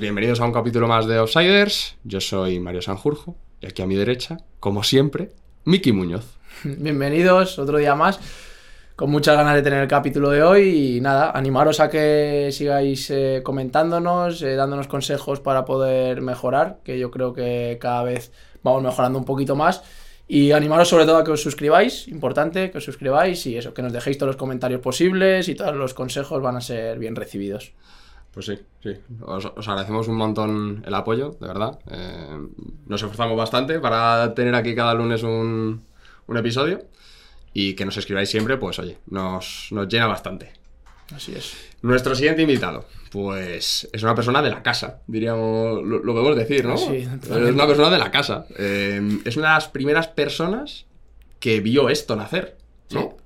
bienvenidos a un capítulo más de Outsiders. Yo soy Mario Sanjurjo y aquí a mi derecha, como siempre, Miki Muñoz. Bienvenidos otro día más. Con muchas ganas de tener el capítulo de hoy y nada, animaros a que sigáis eh, comentándonos, eh, dándonos consejos para poder mejorar, que yo creo que cada vez vamos mejorando un poquito más. Y animaros sobre todo a que os suscribáis, importante que os suscribáis y eso, que nos dejéis todos los comentarios posibles y todos los consejos van a ser bien recibidos. Pues sí, sí. Os, agradecemos un montón el apoyo, de verdad. Eh, nos esforzamos bastante para tener aquí cada lunes un, un, episodio. Y que nos escribáis siempre, pues oye, nos, nos llena bastante. Así es. Nuestro siguiente invitado, pues es una persona de la casa, diríamos, lo, podemos decir, ¿no? Sí, es una persona de la casa. Eh, es una de las primeras personas que vio esto nacer, ¿no?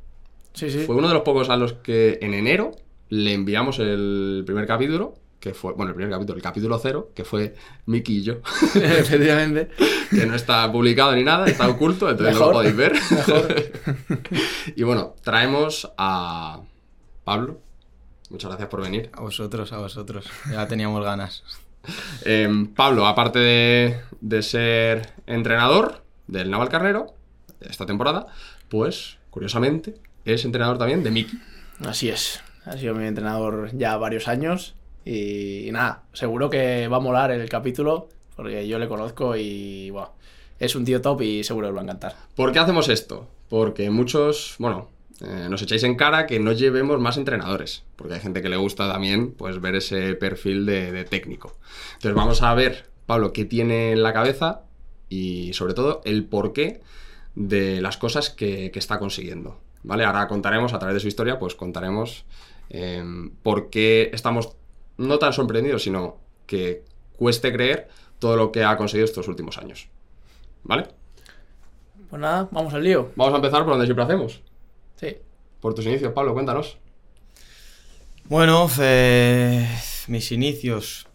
Sí, sí. Fue uno de los pocos a los que en enero le enviamos el primer capítulo, que fue, bueno, el primer capítulo, el capítulo cero, que fue Miki y yo. Efectivamente. que no está publicado ni nada, está oculto, entonces no lo podéis ver. Mejor. y bueno, traemos a Pablo. Muchas gracias por venir. A vosotros, a vosotros. Ya teníamos ganas. Em, Pablo, aparte de, de ser entrenador del Naval Carnero esta temporada, pues, curiosamente, es entrenador también de Miki. Así es. Ha sido mi entrenador ya varios años. Y, nada, seguro que va a molar el capítulo, porque yo le conozco y bueno, es un tío top y seguro que os va a encantar. ¿Por qué hacemos esto? Porque muchos, bueno, eh, nos echáis en cara que no llevemos más entrenadores, porque hay gente que le gusta también pues, ver ese perfil de, técnico. Entonces vamos a ver, Pablo, qué tiene en la cabeza y sobre todo el porqué de las cosas que, que está consiguiendo. ¿Vale? Ahora contaremos, a través de su historia, pues contaremos Em, por qué estamos no tan sorprendidos, sino que cueste creer todo lo que ha conseguido estos últimos años. ¿Vale? Pues nada, vamos al lío. Vamos a empezar por donde siempre hacemos. Sí. Por tus inicios, Pablo, cuéntanos. Bueno, eh, mis inicios.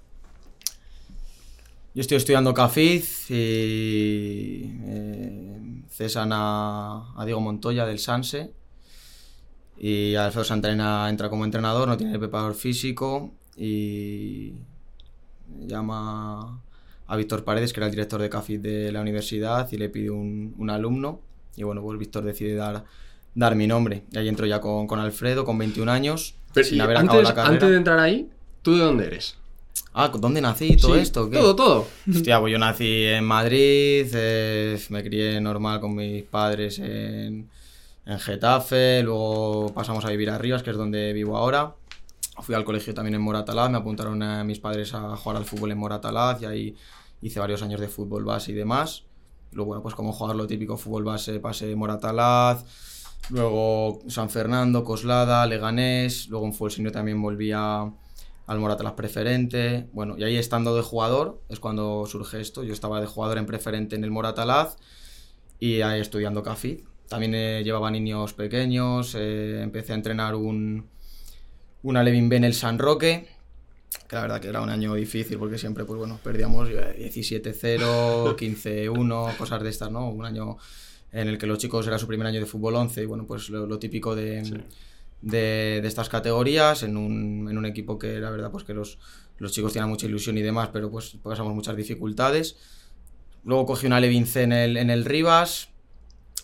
Yo estoy estudiando CAFIZ y eh, cesan a, a Diego Montoya del Sanse y Alfredo Santana entra como entrenador, no tiene preparador físico y llama a Víctor Paredes, que era el director de CAFID de la universidad, y le pide un, alumno. Y bueno, pues Víctor decide dar, dar mi nombre. Y ahí entro ya con, Alfredo, con 21 años, sin haber antes, la carrera. Antes de entrar ahí, ¿tú de dónde eres? Ah, ¿dónde nací? ¿Todo esto? Todo, todo. Hostia, pues yo nací en Madrid, eh, me crié normal con mis padres en, en Getafe, luego pasamos a vivir a Rivas, que es donde vivo ahora. Fui al colegio también en Moratalaz, me apuntaron a mis padres a jugar al fútbol en Moratalaz y ahí hice varios años de fútbol base y demás. Luego, bueno, pues como jugar lo típico fútbol base, pasé Moratalaz, luego San Fernando, Coslada, Leganés, luego en fútbol senior también volví al Moratalaz preferente. Bueno, y ahí estando de jugador es cuando surge esto. Yo estaba de jugador en preferente en el Moratalaz y ahí estudiando CAFID también eh, llevaba niños pequeños, eh, empecé a entrenar un, una Levin Ben el San Roque, que la verdad que era un año difícil porque siempre pues bueno, perdíamos 17-0, 15-1, cosas de estas, ¿no? Un año en el que los chicos era su primer año de fútbol 11 y bueno, pues lo, típico de, de, estas categorías en un, en un, equipo que la verdad pues que los, los chicos tienen mucha ilusión y demás, pero pues pasamos muchas dificultades. Luego cogí una Levin C en el, en el Rivas,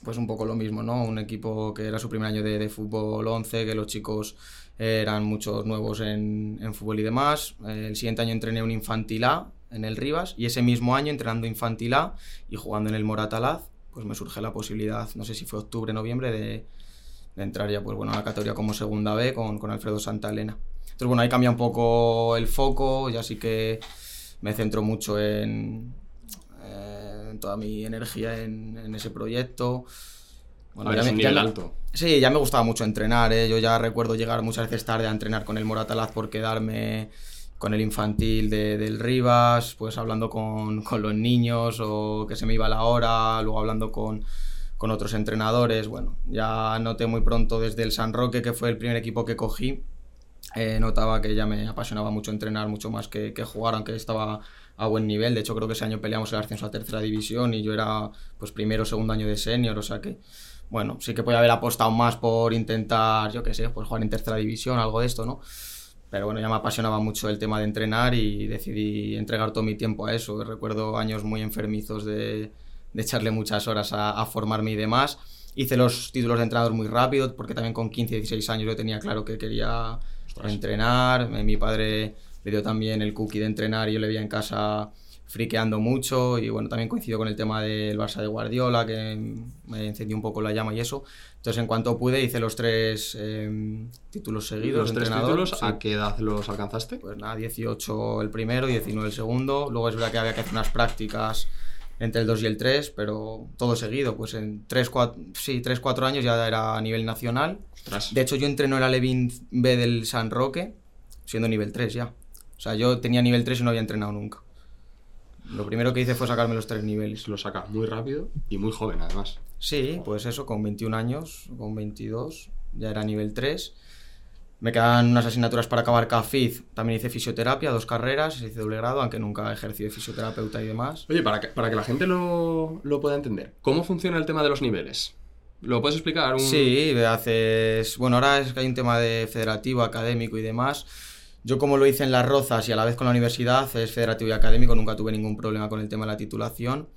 pues un poco lo mismo, ¿no? Un equipo que era su primer año de, fútbol 11, que los chicos eran muchos nuevos en, fútbol y demás. El siguiente año entrené un infantil A en el Rivas y ese mismo año entrenando infantil A y jugando en el Moratalaz, pues me surge la posibilidad, no sé si fue octubre, noviembre, de, entrar ya pues bueno, a la categoría como segunda B con, con Alfredo Santa Elena. Entonces bueno, ahí cambia un poco el foco, ya sí que me centro mucho en, toda mi energía en, ese proyecto. Bueno, ya, me, alto. Sí, ya me gustaba mucho entrenar. ¿eh? Yo ya recuerdo llegar muchas veces tarde a entrenar con el Moratalaz por quedarme con el infantil de, del Rivas, pues hablando con, con, los niños o que se me iba la hora, luego hablando con, con, otros entrenadores. Bueno, ya noté muy pronto desde el San Roque, que fue el primer equipo que cogí, eh, notaba que ya me apasionaba mucho entrenar, mucho más que, que jugar, aunque estaba a buen nivel. De hecho, creo que ese año peleamos el ascenso a tercera división y yo era pues primero o segundo año de senior, o sea que bueno, sí que podía haber apostado más por intentar, yo qué sé, pues jugar en tercera división, algo de esto, ¿no? Pero bueno, ya me apasionaba mucho el tema de entrenar y decidí entregar todo mi tiempo a eso. Recuerdo años muy enfermizos de, de echarle muchas horas a, a, formarme y demás. Hice los títulos de entrenador muy rápido porque también con 15, 16 años yo tenía claro que quería entrenar. Mi padre le dio también el cookie de entrenar y yo le veía en casa friqueando mucho y bueno, también coincidió con el tema del Barça de Guardiola, que me encendió un poco la llama y eso. Entonces, en cuanto pude, hice los tres eh, títulos seguidos. ¿Los tres títulos? Sí. ¿A qué edad los alcanzaste? Pues nada, 18 el primero, 19 el segundo. Luego es verdad que había que hacer unas prácticas entre el 2 y el 3, pero todo seguido. Pues en 3, 4, sí, 3, 4 años ya era a nivel nacional. Ostras. De hecho, yo entreno en la Levin B del San Roque, siendo nivel 3 ya. O sea, yo tenía nivel 3 y no había entrenado nunca. Lo primero que hice fue sacarme los tres niveles. Lo saca muy rápido y muy joven, además. Sí, pues eso, con 21 años, con 22, ya era nivel 3. Me quedan unas asignaturas para acabar CAFIZ. También hice fisioterapia, dos carreras, hice doble grado, aunque nunca ejercí de fisioterapeuta y demás. Oye, para que, para que la gente lo, lo pueda entender, ¿cómo funciona el tema de los niveles? ¿Lo puedes explicar? Un... Sí, haces. Bueno, ahora es que hay un tema de federativo, académico y demás. Yo como lo hice en Las Rozas y a la vez con la universidad, es federativo y académico, nunca tuve ningún problema con el tema de la titulación,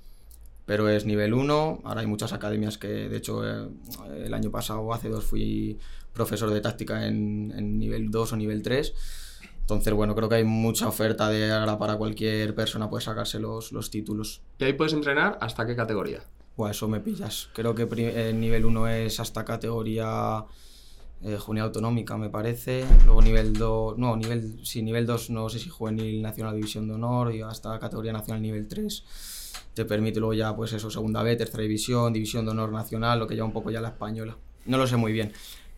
pero es nivel 1, ahora hay muchas academias que, de hecho, eh, el año pasado o hace dos fui profesor de táctica en, en, nivel 2 o nivel 3, entonces, bueno, creo que hay mucha oferta de ahora para cualquier persona puede sacarse los, los títulos. ¿Y ahí puedes entrenar hasta qué categoría? Pues eso me pillas. Creo que el nivel 1 es hasta categoría eh, juvenil autonómica me parece, luego nivel 2, no, nivel, sí, nivel 2 no sé si juvenil nacional división de honor y hasta categoría nacional nivel 3 te permite luego ya pues eso, segunda B, tercera división, división de honor nacional, lo que lleva un poco ya la española. No lo sé muy bien.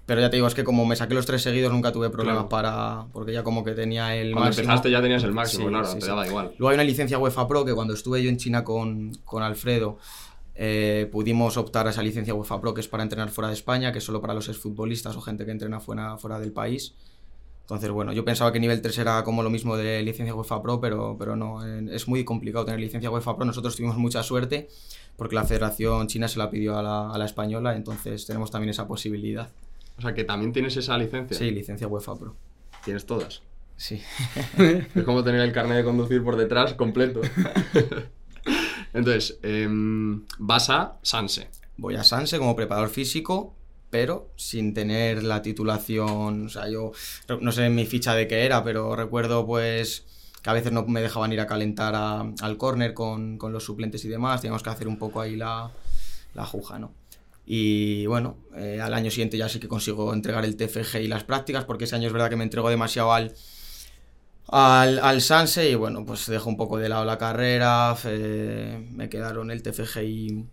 Pero ya te digo, es que como me saqué los tres seguidos nunca tuve problemas Claro. para... Porque ya como que tenía el Cuando máximo. empezaste ya tenías el máximo, Sí, claro, sí, te sí. daba igual. Luego hay una licencia UEFA Pro que cuando estuve yo en China con, con Alfredo eh, pudimos optar a esa licencia UEFA Pro que es para entrenar fuera de España, que es solo para los exfutbolistas o gente que entrena fuera, fuera del país. Entonces, bueno, yo pensaba que nivel 3 era como lo mismo de licencia UEFA Pro, pero, pero no, es muy complicado tener licencia UEFA Pro. Nosotros tuvimos mucha suerte porque la Federación China se la pidió a la, a la española, entonces tenemos también esa posibilidad. O sea, que también tienes esa licencia. Sí, licencia UEFA Pro. Tienes todas. Sí. Es como tener el carnet de conducir por detrás completo. Entonces, em, vas a Sanse. Voy a Sanse como preparador físico, pero sin tener la titulación. O sea, yo no sé mi ficha de qué era, pero recuerdo pues que a veces no me dejaban ir a calentar a- al córner con, los suplentes y demás. Teníamos que hacer un poco ahí la, la juja, ¿no? Y bueno, eh, al año siguiente ya sí que consigo entregar el TFG y las prácticas, porque ese año es verdad que me entrego demasiado al, al, al y bueno, pues dejo un poco de lado la carrera, me quedaron el TFG y,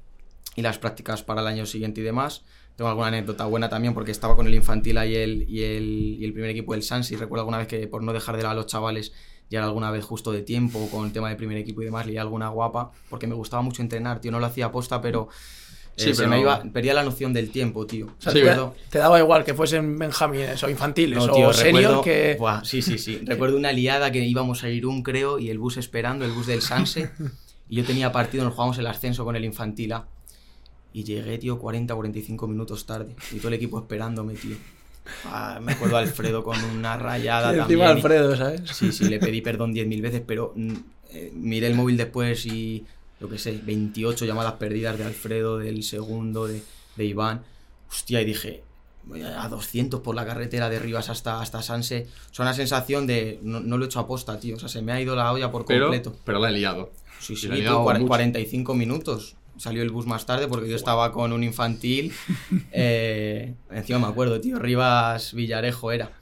las prácticas para el año siguiente y demás. Tengo alguna anécdota buena también porque estaba con el infantil y el, y el, y el primer equipo del Sanse recuerdo alguna vez que por no dejar de lado a los chavales llegar alguna vez justo de tiempo con el tema del primer equipo y demás, leía alguna guapa porque me gustaba mucho entrenar, tío, no lo hacía aposta, pero... eh, Sí, se pero- me iba, perdía la noción del tiempo, tío. O sea, Sí, te, te daba igual que fuesen benjamines o infantiles no, tío, o senior recuerdo, que... Buah, sí, sí, sí. Recuerdo una liada que íbamos a Irún, creo, y el bus esperando, el bus del Sanse. y yo tenía partido, nos jugábamos el ascenso con el Infantil A. Y llegué, tío, 40, 45 minutos tarde. Y todo el equipo esperándome, tío. Ah, me acuerdo a Alfredo con una rayada Y también. encima Alfredo, ¿sabes? Sí, sí, le pedí perdón 10.000 veces, pero mm, eh, miré el móvil después y, yo qué sé, 28 llamadas perdidas de Alfredo, del segundo, de, de Iván. Hostia, y dije, voy a 200 por la carretera de Rivas hasta, hasta Sanse. O sea, una sensación de, no, no lo he hecho aposta, tío. O sea, se me ha ido la olla por Pero, completo. pero la he liado. Sí, y sí, tío, liado cuar- mucho. 45 minutos. Salió el bus más tarde porque yo estaba con un infantil. eh, encima me acuerdo, tío. Rivas Villarejo era.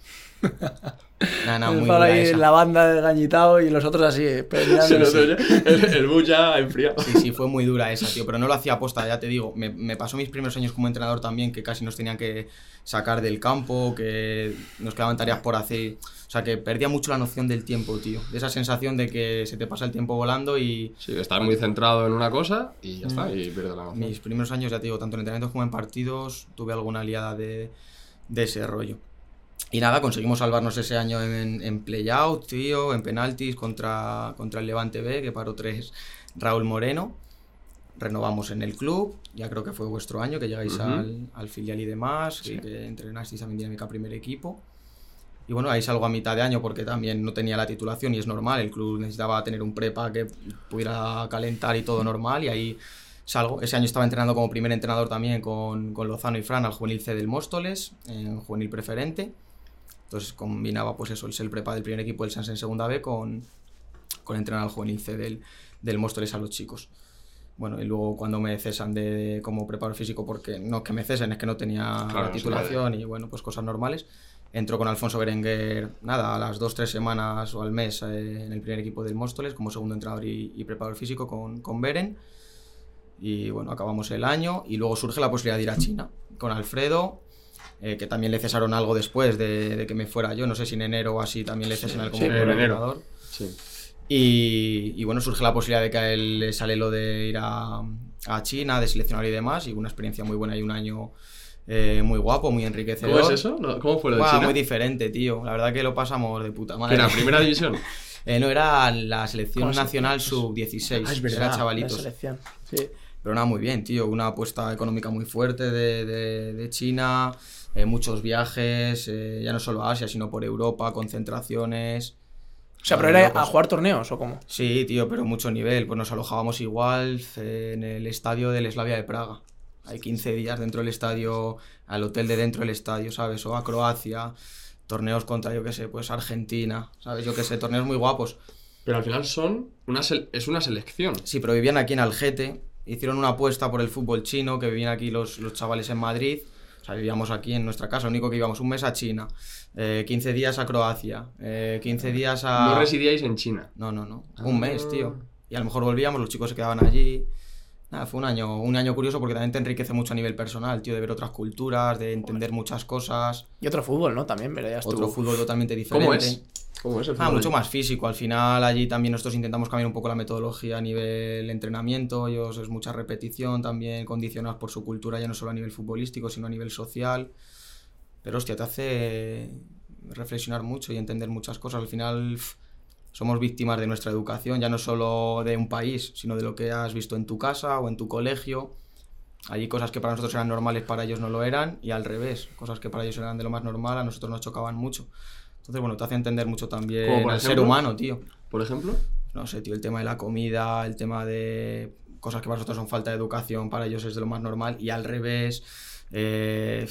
Nada, nada, muy ahí esa. la banda de gañitado y los otros así, peleando. El, el bus ya enfriado. Sí, sí, fue muy dura esa, tío, pero no lo hacía aposta, ya te digo. Me, me pasó mis primeros años como entrenador también, que casi nos tenían que sacar del campo, que nos quedaban tareas por hacer. O sea, que perdía mucho la noción del tiempo, tío. De esa sensación de que se te pasa el tiempo volando y Sí, estás muy centrado en una cosa y ya está, y pierdes la noción. mis primeros años, ya te digo, tanto en entrenamientos como en partidos, tuve alguna aliada de, de ese rollo. Y nada, conseguimos salvarnos ese año en, en playout, tío, en penaltis contra, contra el Levante B, que paró tres Raúl Moreno. Renovamos en el club, ya creo que fue vuestro año, que llegáis al filial y demás, Sí. y que entrenasteis también dinámica primer equipo. Y bueno, ahí salgo a mitad de año porque también no tenía la titulación y es normal, el club necesitaba tener un prepa que pudiera calentar y todo normal y ahí salgo. Ese año estaba entrenando como primer entrenador también con, con Lozano y Fran al juvenil C del Móstoles, en juvenil preferente. Entonces combinaba pues eso, el ser prepa del primer equipo del Sans en segunda B con, con entrenar al juvenil C del, del Móstoles a los chicos. Bueno, y luego cuando me cesan de, como preparador físico, porque no que me cesen, es que no tenía Claro, la titulación y bueno, pues cosas normales. Entro con Alfonso Berenguer, nada, a las dos, tres semanas o al mes eh, en el primer equipo del Móstoles como segundo entrenador y, y preparador físico con, con Beren. Y bueno, acabamos el año y luego surge la posibilidad de ir a China con Alfredo, eh, que también le cesaron algo después de, de que me fuera yo, no sé si en enero o así también le cesan al como sí, en enero. entrenador. Sí. Y, y bueno, surge la posibilidad de que a él le sale lo de ir a, a China, de seleccionar y demás, y una experiencia muy buena y un año eh, muy guapo, muy enriquecedor. ¿Cómo es eso? ¿Cómo fue lo de China? muy diferente, tío. La verdad que lo pasamos de puta ¿Que madre. era primera división? Eh, no, era la selección ¿Cómo se- nacional sub-16. Ah, es era verdad, la chavalitos. selección. Sí. Pero nada, muy bien, tío. Una apuesta económica muy fuerte de, de- de China, eh, muchos viajes, eh, ya no solo a Asia, sino por Europa, concentraciones. O sea, pero era a jugar torneos o cómo? Sí, tío, pero mucho nivel. Pues nos alojábamos igual en el estadio del Slavia de Praga. Hay 15 días dentro del estadio, al hotel de dentro del estadio, ¿sabes? O a Croacia, torneos contra, yo qué sé, pues Argentina, ¿sabes? Yo qué sé, torneos muy guapos. Pero al final son una es una selección. Sí, pero vivían aquí en Algete, hicieron una apuesta por el fútbol chino, que vivían aquí los, los chavales en Madrid. O sea, vivíamos aquí en nuestra casa, lo único que íbamos un mes a China, eh, 15 días a Croacia, eh, 15 días a... No residíais en China. No, no, no. Un mes, tío. Y a lo mejor volvíamos, los chicos se quedaban allí. Nada, fue un año, un año curioso porque también te enriquece mucho a nivel personal, tío, de ver otras culturas, de entender muchas cosas. Y otro fútbol, ¿no? También verías tú. Otro fútbol totalmente diferente. ¿Cómo es? ¿Cómo es el Ah, mucho allí? más físico. Al final allí también nosotros intentamos cambiar un poco la metodología a nivel entrenamiento. Ellos es mucha repetición también, condicionados por su cultura, ya no solo a nivel futbolístico, sino a nivel social. Pero hostia, te hace reflexionar mucho y entender muchas cosas. Al final somos víctimas de nuestra educación, ya no solo de un país, sino de lo que has visto en tu casa o en tu colegio. Allí cosas que para nosotros eran normales, para ellos no lo eran, y al revés, cosas que para ellos eran de lo más normal, a nosotros nos chocaban mucho. Entonces, bueno, te hace entender mucho ¿Como también al ser ejemplo? humano, tío. Por ejemplo, No sé, tío, el tema de la comida, el tema de cosas que para nosotros son falta de educación, para ellos es de lo más normal, y al revés, eh,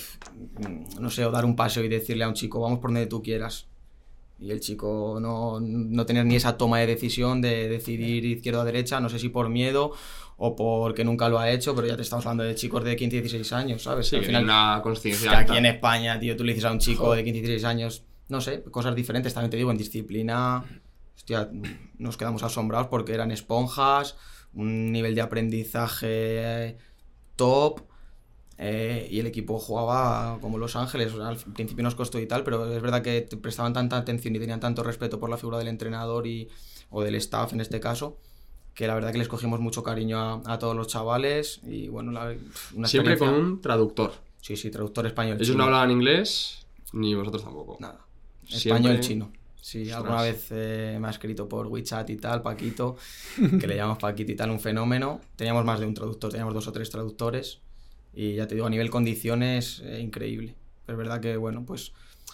no sé, o dar un paseo y decirle a un chico, vamos por donde tú quieras. Y el chico no, no tener ni esa toma de decisión de decidir izquierda o derecha, no sé si por miedo o porque nunca lo ha hecho, pero ya te estamos hablando de chicos de 15 y 16 años, ¿sabes? sí, Al que final, hay una conciencia aquí en España, tío, tú le dices a un chico de 15 y 16 años, no sé, cosas diferentes, también te digo, en disciplina, hostia, nos quedamos asombrados porque eran esponjas, un nivel de aprendizaje top, eh, y el equipo jugaba como Los Ángeles, o sea, al principio nos costó y tal, pero es verdad que te prestaban tanta atención y tenían tanto respeto por la figura del entrenador y, o del staff en este caso, que la verdad que les cogimos mucho cariño a, a todos los chavales y bueno, la, una Siempre con un traductor. Sí, sí, traductor español. Ellos chino. no hablaban inglés, ni vosotros tampoco. Nada. Siempre- Español chino. Sí, Ostras. alguna vez eh, me ha escrito por WeChat y tal, Paquito, que le llamamos Paquito y tal, un fenómeno. Teníamos más de un traductor, teníamos dos o tres traductores. Y ya te digo, a nivel condiciones, eh, increíble. Pero es verdad que, bueno, pues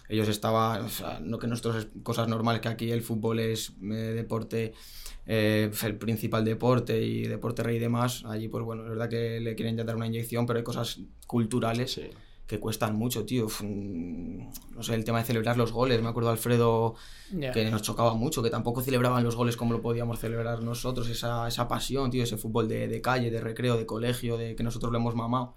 ellos estaban, o sea, no que nosotros es cosas normales, que aquí el fútbol es eh, deporte, eh, el principal deporte y deporte rey y demás. Allí, pues bueno, es verdad que le quieren ya dar una inyección, pero hay cosas culturales Sí. Que cuestan mucho, tío. Mm, No sé, el tema de celebrar los goles. Me acuerdo de Alfredo que nos chocaba mucho, que tampoco celebraban los goles como lo podíamos celebrar nosotros. Esa, esa pasión, tío, ese fútbol de, de calle, de recreo, de colegio, de que nosotros lo hemos mamado.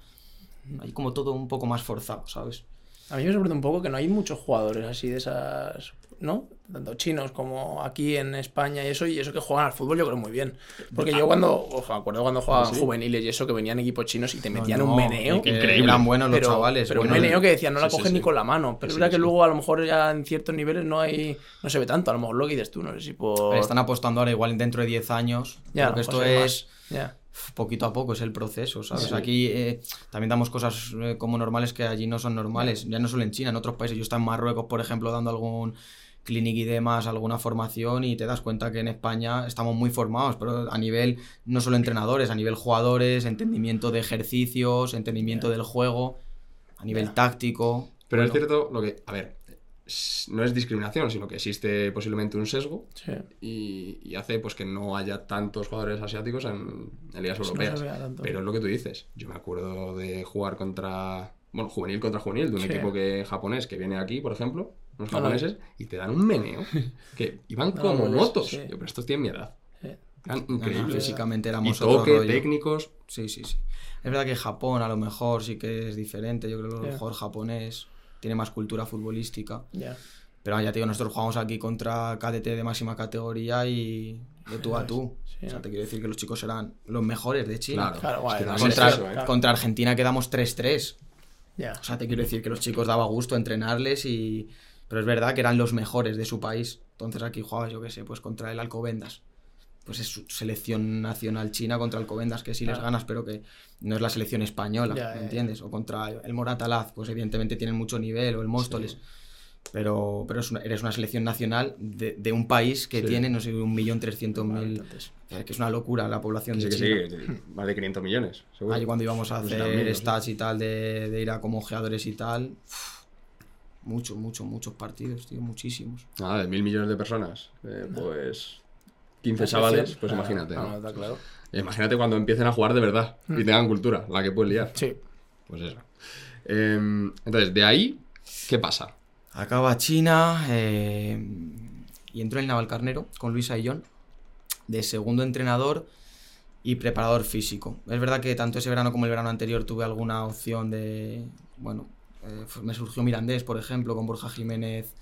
Hay como todo un poco más forzado, ¿sabes? A mí me sorprende un poco que no hay muchos jugadores así de esas, ¿no? Tanto chinos como aquí en España y eso, y eso que juegan al fútbol yo creo muy bien. Porque yo cuando, ojo, me acuerdo cuando jugaban Sí. juveniles y eso, que venían equipos chinos y te metían No, un meneo. Increíble. Eran buenos los pero, chavales. pero un meneo que decían, no la Sí, cogen sí. ni con la mano. Pero es verdad que luego a lo mejor ya en ciertos niveles no hay no se ve tanto. A lo mejor lo que dices tú, no sé si por... Están apostando ahora igual dentro de 10 años. Ya, porque lo esto es... Ya. poquito a poco es el proceso, ¿sabes? Sí. Aquí eh, también damos cosas eh, como normales que allí no son normales, ya no solo en China, en otros países. Yo estaba en Marruecos, por ejemplo, dando algún clinic y demás, alguna formación y te das cuenta que en España estamos muy formados, pero a nivel no solo entrenadores, a nivel jugadores, entendimiento de ejercicios, entendimiento del juego, a nivel Ya. táctico. Pero es Bueno, cierto lo que. A ver, no es discriminación, sino que existe posiblemente un sesgo Sí. y, y hace pues que no haya tantos jugadores asiáticos en, en ligas no se europeas. tanto. Pero es lo que tú dices. Yo me acuerdo de jugar contra. Bueno, juvenil contra juvenil, de un Sí. equipo que, japonés que viene aquí, por ejemplo, unos No lo japoneses, y te dan un meneo. Que iban No lo como ves, motos. sí. Yo, pero estos tienen mi edad. Sí. Eran No, no, increíbles. físicamente y éramos otro toque, rollo. técnicos. Sí, sí, sí. Es verdad que Japón a lo mejor sí que es diferente. Yo creo que el Ya. jugador japonés tiene más cultura futbolística. Ya. Pero ya te digo, nosotros jugamos aquí contra KDT de máxima categoría y de tú a tú. Sí, o sea, ¿no? te quiero decir que los chicos eran los mejores de China. Claro. Claro, es guay, que no Contra, es eso, ¿eh? contra Argentina quedamos 3-3. Ya. O sea, te quiero decir que los chicos daba gusto entrenarles y... Pero es verdad que eran los mejores de su país. Entonces aquí jugabas, yo qué sé, pues contra el Alcobendas. Pues es su selección nacional china contra Alcobendas, que sí les Claro. ganas, pero que no es la selección española, Ya, ¿me ya. entiendes? O contra el Moratalaz, pues evidentemente tienen mucho nivel, o el Móstoles. Pero, pero es una- eres una selección nacional de, de un país que Sí. tiene, no sé, un millón trescientos mil... Entonces, Que es una locura la población Sí, de que China. sí, que más de 500 millones. seguro. Allí cuando íbamos a Pues hacer ¿no? stats y tal, de, de ir a como ojeadores y tal, muchos, muchos, muchos partidos, tío, muchísimos. Nada, de mil millones de personas. eh, pues 15 la chavales, pues ah, imagínate. ah, ¿no? está claro. Imagínate cuando empiecen a jugar de verdad y tengan cultura, la que puedes liar. Sí. Pues eso. Em, entonces, de ahí, ¿qué pasa? Acaba China eh, y entró en el Navalcarnero con Luis Ayllón de segundo entrenador y preparador físico. Es verdad que tanto ese verano como el verano anterior tuve alguna opción de, bueno, eh, me surgió Mirandés, por ejemplo, con Borja Jiménez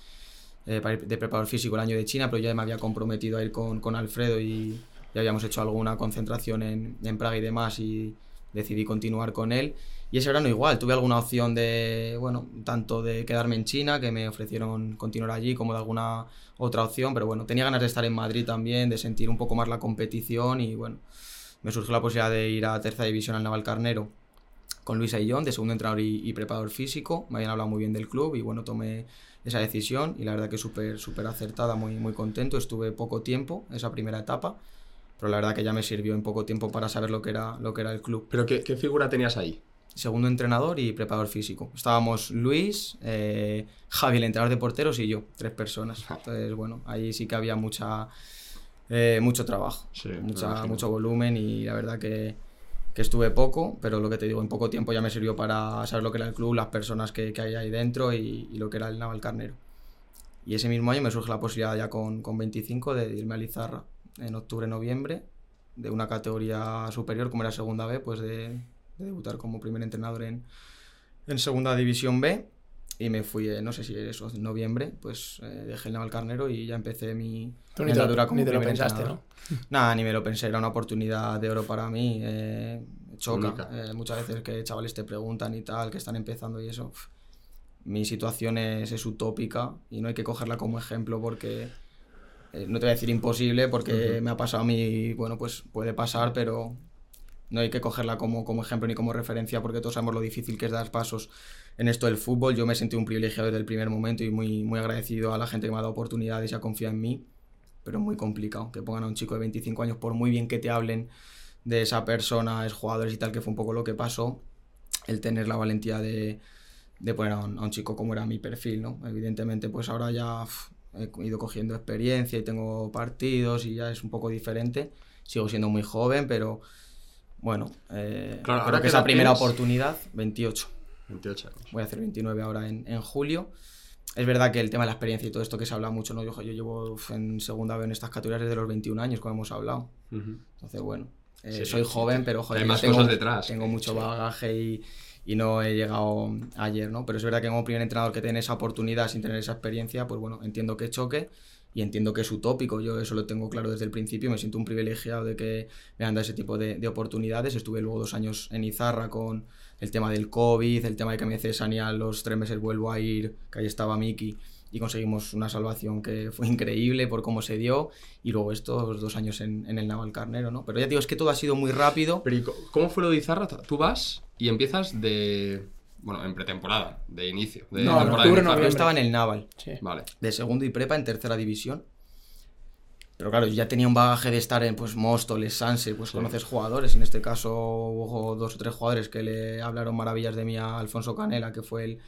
eh, de preparador físico el año de China, pero ya me había comprometido a ir con, con Alfredo y ya habíamos hecho alguna concentración en, en Praga y demás y decidí continuar con él. Y ese verano igual, tuve alguna opción de, bueno, tanto de quedarme en China, que me ofrecieron continuar allí, como de alguna otra opción, pero bueno, tenía ganas de estar en Madrid también, de sentir un poco más la competición y bueno, me surgió la posibilidad de ir a tercera división al Navalcarnero con Luis Aillón, de segundo entrenador y, y preparador físico. Me habían hablado muy bien del club y bueno, tomé esa decisión y la verdad que súper súper acertada, muy, muy contento. Estuve poco tiempo, esa primera etapa, pero la verdad que ya me sirvió en poco tiempo para saber lo que era, lo que era el club. ¿Pero qué, qué figura tenías ahí? Segundo entrenador y preparador físico. Estábamos Luis, eh, Javi, el entrenador de porteros y yo, tres personas. Entonces, bueno, ahí sí que había mucha, eh, mucho trabajo, Sí, mucha, mucho volumen y la verdad que, que estuve poco, pero lo que te digo, en poco tiempo ya me sirvió para saber lo que era el club, las personas que, que hay ahí dentro y, lo que era el Navalcarnero. Y ese mismo año me surge la posibilidad ya con, con 25 de irme a Lizarra en octubre-noviembre de una categoría superior como era segunda B, pues de, de debutar como primer entrenador en, en segunda división B y me fui, eh, no sé si eso, en noviembre, pues eh, dejé el Navalcarnero y ya empecé mi Tú ni te, lo- andadura como ni te lo pensaste, entrenador. ¿no? Nada, ni me lo pensé, era una oportunidad de oro para mí. eh, choca. Eh, muchas veces que chavales te preguntan y tal, que están empezando y eso. mi situación es, es utópica y no hay que cogerla como ejemplo porque eh, no te voy a decir imposible porque me ha pasado a mí, bueno, pues puede pasar, pero no hay que cogerla como, como ejemplo ni como referencia porque todos sabemos lo difícil que es dar pasos en esto del fútbol. Yo me sentí un privilegiado desde el primer momento y muy, muy agradecido a la gente que me ha dado oportunidades y ha confiado en mí pero es muy complicado que pongan a un chico de 25 años, por muy bien que te hablen de esa persona, es jugadores y tal, que fue un poco lo que pasó, el tener la valentía de, de poner a un, a un chico como era mi perfil, ¿no? Evidentemente, pues ahora ya he ido cogiendo experiencia y tengo partidos y ya es un poco diferente. Sigo siendo muy joven, pero bueno, eh, Claro, creo ahora que esa primera tienes? oportunidad, 28 28 años. voy a hacer 29 ahora en, en julio. Es verdad que el tema de la experiencia y todo esto que se habla mucho, ¿no? Yo, yo llevo en segunda vez en estas categorías desde los 21 años, como hemos hablado. Ujú. Entonces, bueno, eh, Sí, soy sí, joven, sí. pero joder, Hay más tengo, cosas detrás. Tengo mucho bagaje y, y no he llegado ayer, ¿no? Pero es verdad que como primer entrenador que tiene esa oportunidad sin tener esa experiencia, pues bueno, entiendo que choque y entiendo que es utópico. Yo eso lo tengo claro desde el principio. Me siento un privilegiado de que me han dado ese tipo de, de oportunidades. Estuve luego dos años en Izarra con el tema del COVID, el tema de que me cesan y los tres meses vuelvo a ir, que ahí estaba Miki y conseguimos una salvación que fue increíble por cómo se dio y luego estos dos años en, en el Navalcarnero, ¿no? Pero ya digo, es que todo ha sido muy rápido. Pero ¿y co- ¿cómo fue lo de Izarra? Tú vas y empiezas de... Bueno, en pretemporada, de inicio. De No, en temporada octubre, Izarra. Yo estaba en el Naval, Sí. Vale. de segundo y prepa en tercera división. Pero claro, yo ya tenía un bagaje de estar en pues Móstoles, Sanse, pues Sí. conoces jugadores. En este caso hubo dos o tres jugadores que le hablaron maravillas de mí a Alfonso Canela, que fue el,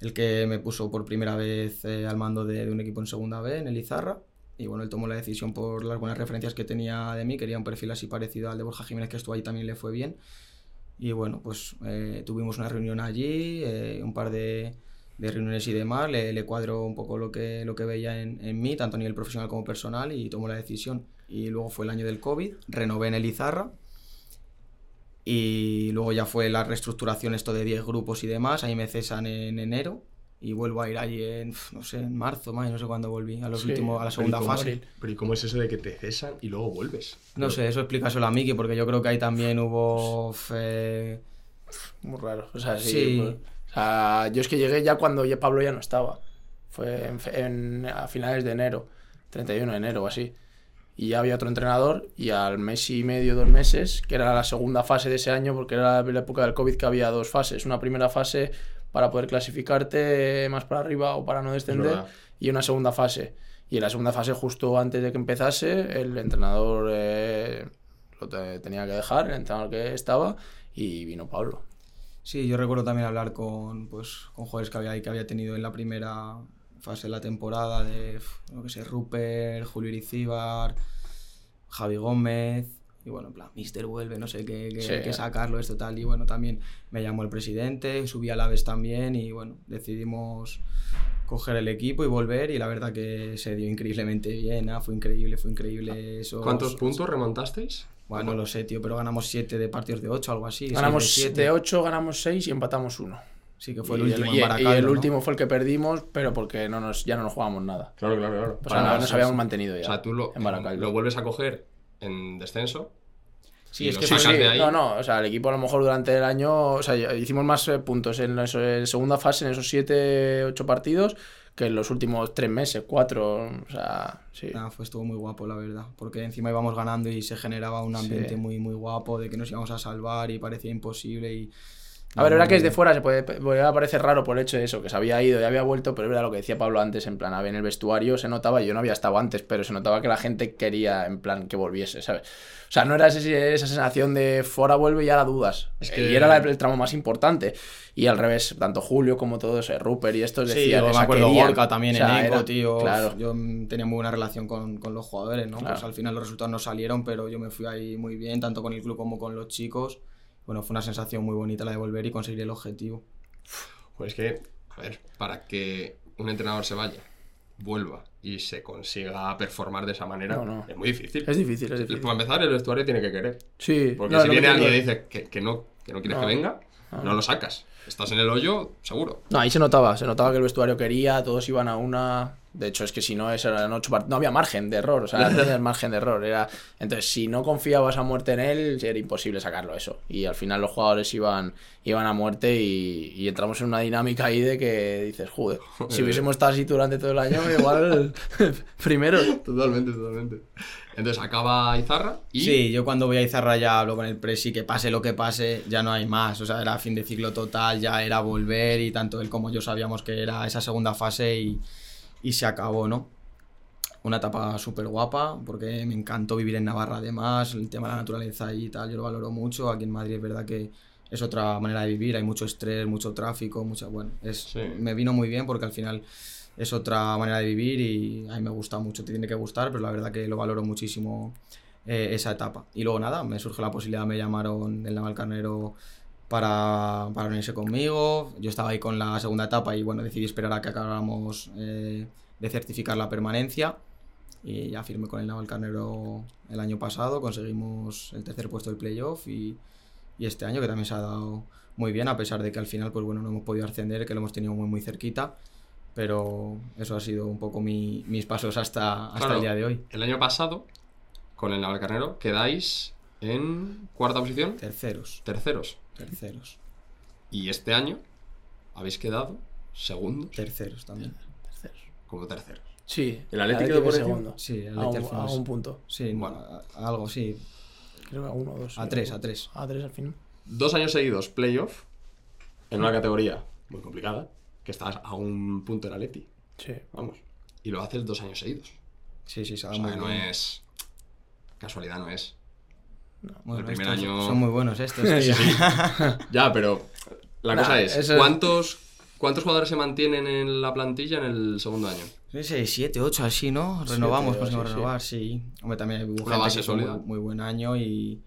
el que me puso por primera vez eh, al mando de, de un equipo en segunda B, en el Izarra. Y bueno, él tomó la decisión por las buenas referencias que tenía de mí, quería un perfil así parecido al de Borja Jiménez, que estuvo ahí también le fue bien. Y bueno, pues eh, tuvimos una reunión allí, eh, un par de, reuniones y demás, le, le cuadró un poco lo que, lo que veía en, en mí, tanto a nivel profesional como personal, y tomó la decisión. Y luego fue el año del COVID, renové en el Izarra, y luego ya fue la reestructuración esto de 10 grupos y demás, ahí me cesan en enero, y vuelvo a ir allí en, no sé, en marzo, mayo, no sé cuándo volví, a, los Sí, últimos, a la Pero ¿y segunda cómo- fase. Pero ¿y cómo es eso de que te cesan y luego vuelves? No sé, eso explícaselo a Miki, porque yo creo que ahí también hubo... fe- Muy raro. O sea, sí. Sí. pues, o sea, yo es que llegué ya cuando ya Pablo ya no estaba. Fue en, en- a finales de enero, 31 de enero o así. Y ya había otro entrenador y al mes y medio, dos meses, que era la segunda fase de ese año, porque era la época del COVID que había dos fases. Una primera fase para poder clasificarte más para arriba o para no descender y una segunda fase. Y en la segunda fase, justo antes de que empezase, el entrenador eh, lo te- tenía que dejar, el entrenador que estaba, y vino Pablo. Sí, yo recuerdo también hablar con, pues, con jugadores que había, que había tenido en la primera fase de la temporada, de, no que sé, Rupert, Julio Iricíbar, Javi Gómez, y bueno, en plan, Mister vuelve, no sé qué, qué- Sí. hay que sacarlo, esto tal, y bueno, también me llamó el presidente, subí a la vez también, y bueno, decidimos coger el equipo y volver, y la verdad que se dio increíblemente bien, ah, fue increíble, fue increíble eso. ¿Cuántos puntos remontasteis? Bueno, no lo sé, tío, pero ganamos 7 de partidos de 8, algo así. Ganamos seis de 7 siete. 8, ganamos 6 y empatamos 1. Sí, que fue y el último y- en y Baracaldo, el ¿no? último fue el que perdimos, pero porque no nos, ya no nos jugábamos nada. Claro, claro, claro. O sea, no- nos habíamos mantenido ya. O sea, tú lo, en lo vuelves a coger en descenso. Sí, es que Sí, sí, de ahí. no, no, o sea, el equipo a lo mejor durante el año, o sea, hicimos más eh, puntos en la segunda fase, en esos 7, 8 partidos, que en los últimos 3 meses, 4, o sea, sí. Nada, fue, estuvo muy guapo, la verdad. Porque encima íbamos ganando y se generaba un ambiente Sí. muy, muy guapo de que nos íbamos a salvar y parecía imposible. Y... A ver, ahora que es de fuera se puede, puede parecer raro por el hecho de eso, que se había ido y había vuelto, pero era lo que decía Pablo antes, en plan, a ver, en el vestuario se notaba, yo no había estado antes, pero se notaba que la gente quería, en plan, que volviese, ¿sabes? O sea, no era ese- esa sensación de fuera vuelve y ahora dudas. Es que- Y era el tramo más importante. Y al revés, tanto Julio como todos, eh, Rupert y estos Sí, decían, yo o me acuerdo querían. Gorka también O sea, en Eco, era- tío. Claro. Yo tenía muy buena relación con, con los jugadores, ¿no? Claro. Pues al final los resultados no salieron, pero yo me fui ahí muy bien, tanto con el club como con los chicos. Bueno, fue una sensación muy bonita la de volver y conseguir el objetivo. Pues que, a ver, para que un entrenador se vaya, vuelva y se consiga performar de esa manera, No, no. es muy difícil. Es difícil, es difícil. Para empezar, el vestuario tiene que querer. Sí, Porque no, si viene alguien y digo. dice que, que no, que no quieres No. que venga, No. no lo sacas. Estás en el hoyo, seguro. No, ahí se notaba, se notaba que el vestuario quería, todos iban a una. De hecho, es que si no, eso eran ocho part- no había margen de error, o sea, no tenías margen de error. Era... Entonces, si no confiabas a muerte en él, era imposible sacarlo eso. Y al final los jugadores iban, iban a muerte y, y entramos en una dinámica ahí de que dices, joder, si hubiésemos estado así durante todo el año, igual primero. Totalmente, totalmente. Entonces acaba Izarra y Sí, yo cuando voy a Izarra ya hablo con el presi, que pase lo que pase, ya no hay más. O sea, era fin de ciclo total, ya era volver y tanto él como yo sabíamos que era esa segunda fase y, y se acabó, ¿no? Una etapa súper guapa, porque me encantó vivir en Navarra además, el tema de la naturaleza y tal, yo lo valoro mucho. Aquí en Madrid es verdad que es otra manera de vivir, hay mucho estrés, mucho tráfico, mucha, bueno, es, Sí. me vino muy bien porque al final es otra manera de vivir y a mí me gusta mucho, te tiene que gustar, pero la verdad que lo valoro muchísimo eh, esa etapa. Y luego nada, me surge la posibilidad, me llamaron del Navalcarnero para, para unirse conmigo. Yo estaba ahí con la segunda etapa y bueno, decidí esperar a que acabáramos eh, de certificar la permanencia. Y ya firmé con el Navalcarnero el año pasado, conseguimos el tercer puesto del playoff y, y este año que también se ha dado muy bien, a pesar de que al final pues bueno, no hemos podido ascender, que lo hemos tenido muy muy cerquita. Pero eso ha sido un poco mi- mis pasos hasta, hasta Claro. el día de hoy. el año pasado, con el Navalcarnero, quedáis en cuarta posición, Terceros, terceros. terceros, Y este año habéis quedado segundos terceros también. Terceros. como terceros. Sí, ¿El Atlético por segundo. Sí, el A un, a un punto. Sí, Bueno. a- a algo, sí. Creo que a uno o dos. A tres, a tres. A tres al final. Dos años seguidos, playoff, en una categoría muy complicada, que estás a un punto del Atleti. Sí. Vamos. Y lo haces dos años seguidos. Sí, sí, se O sea, muy no bien. es. Casualidad no es. Bueno, el primer estos año- Son muy buenos estos. Ya, pero la Nah, cosa es, eso ¿cuántos ¿Cuántos jugadores se mantienen en la plantilla en el segundo año? No sé, 7, 8 así, ¿no? Renovamos, sí, sí. renovar, sí. Hombre, también hubo Una base hizo muy, sólida. muy buen año y,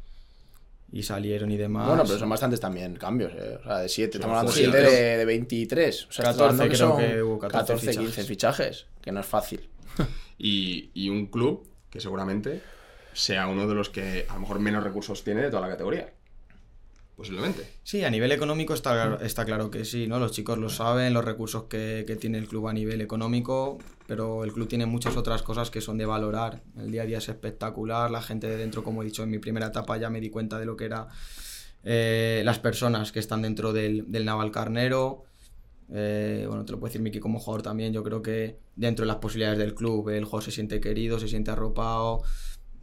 y salieron y demás. Bueno, pero son bastantes también cambios, ¿eh? O sea, de 7, estamos hablando sí, 7 creo- de, de 23. O sea, 14 estamos hablando creo son que hubo 14 15 fichajes. fichajes, que no es fácil. Y, y un club que seguramente sea uno de los que a lo mejor menos recursos tiene de toda la categoría. Posiblemente. Sí, a nivel económico está, está claro que sí, ¿no? Los chicos lo saben, los recursos que, que tiene el club a nivel económico, pero el club tiene muchas otras cosas que son de valorar. El día a día es espectacular, la gente de dentro, como he dicho en mi primera etapa, ya me di cuenta de lo que era eh, las personas que están dentro del, del Naval Carnero. Eh, bueno, te lo puedo decir Miki como jugador también, yo creo que dentro de las posibilidades del club el jugador se siente querido, se siente arropado,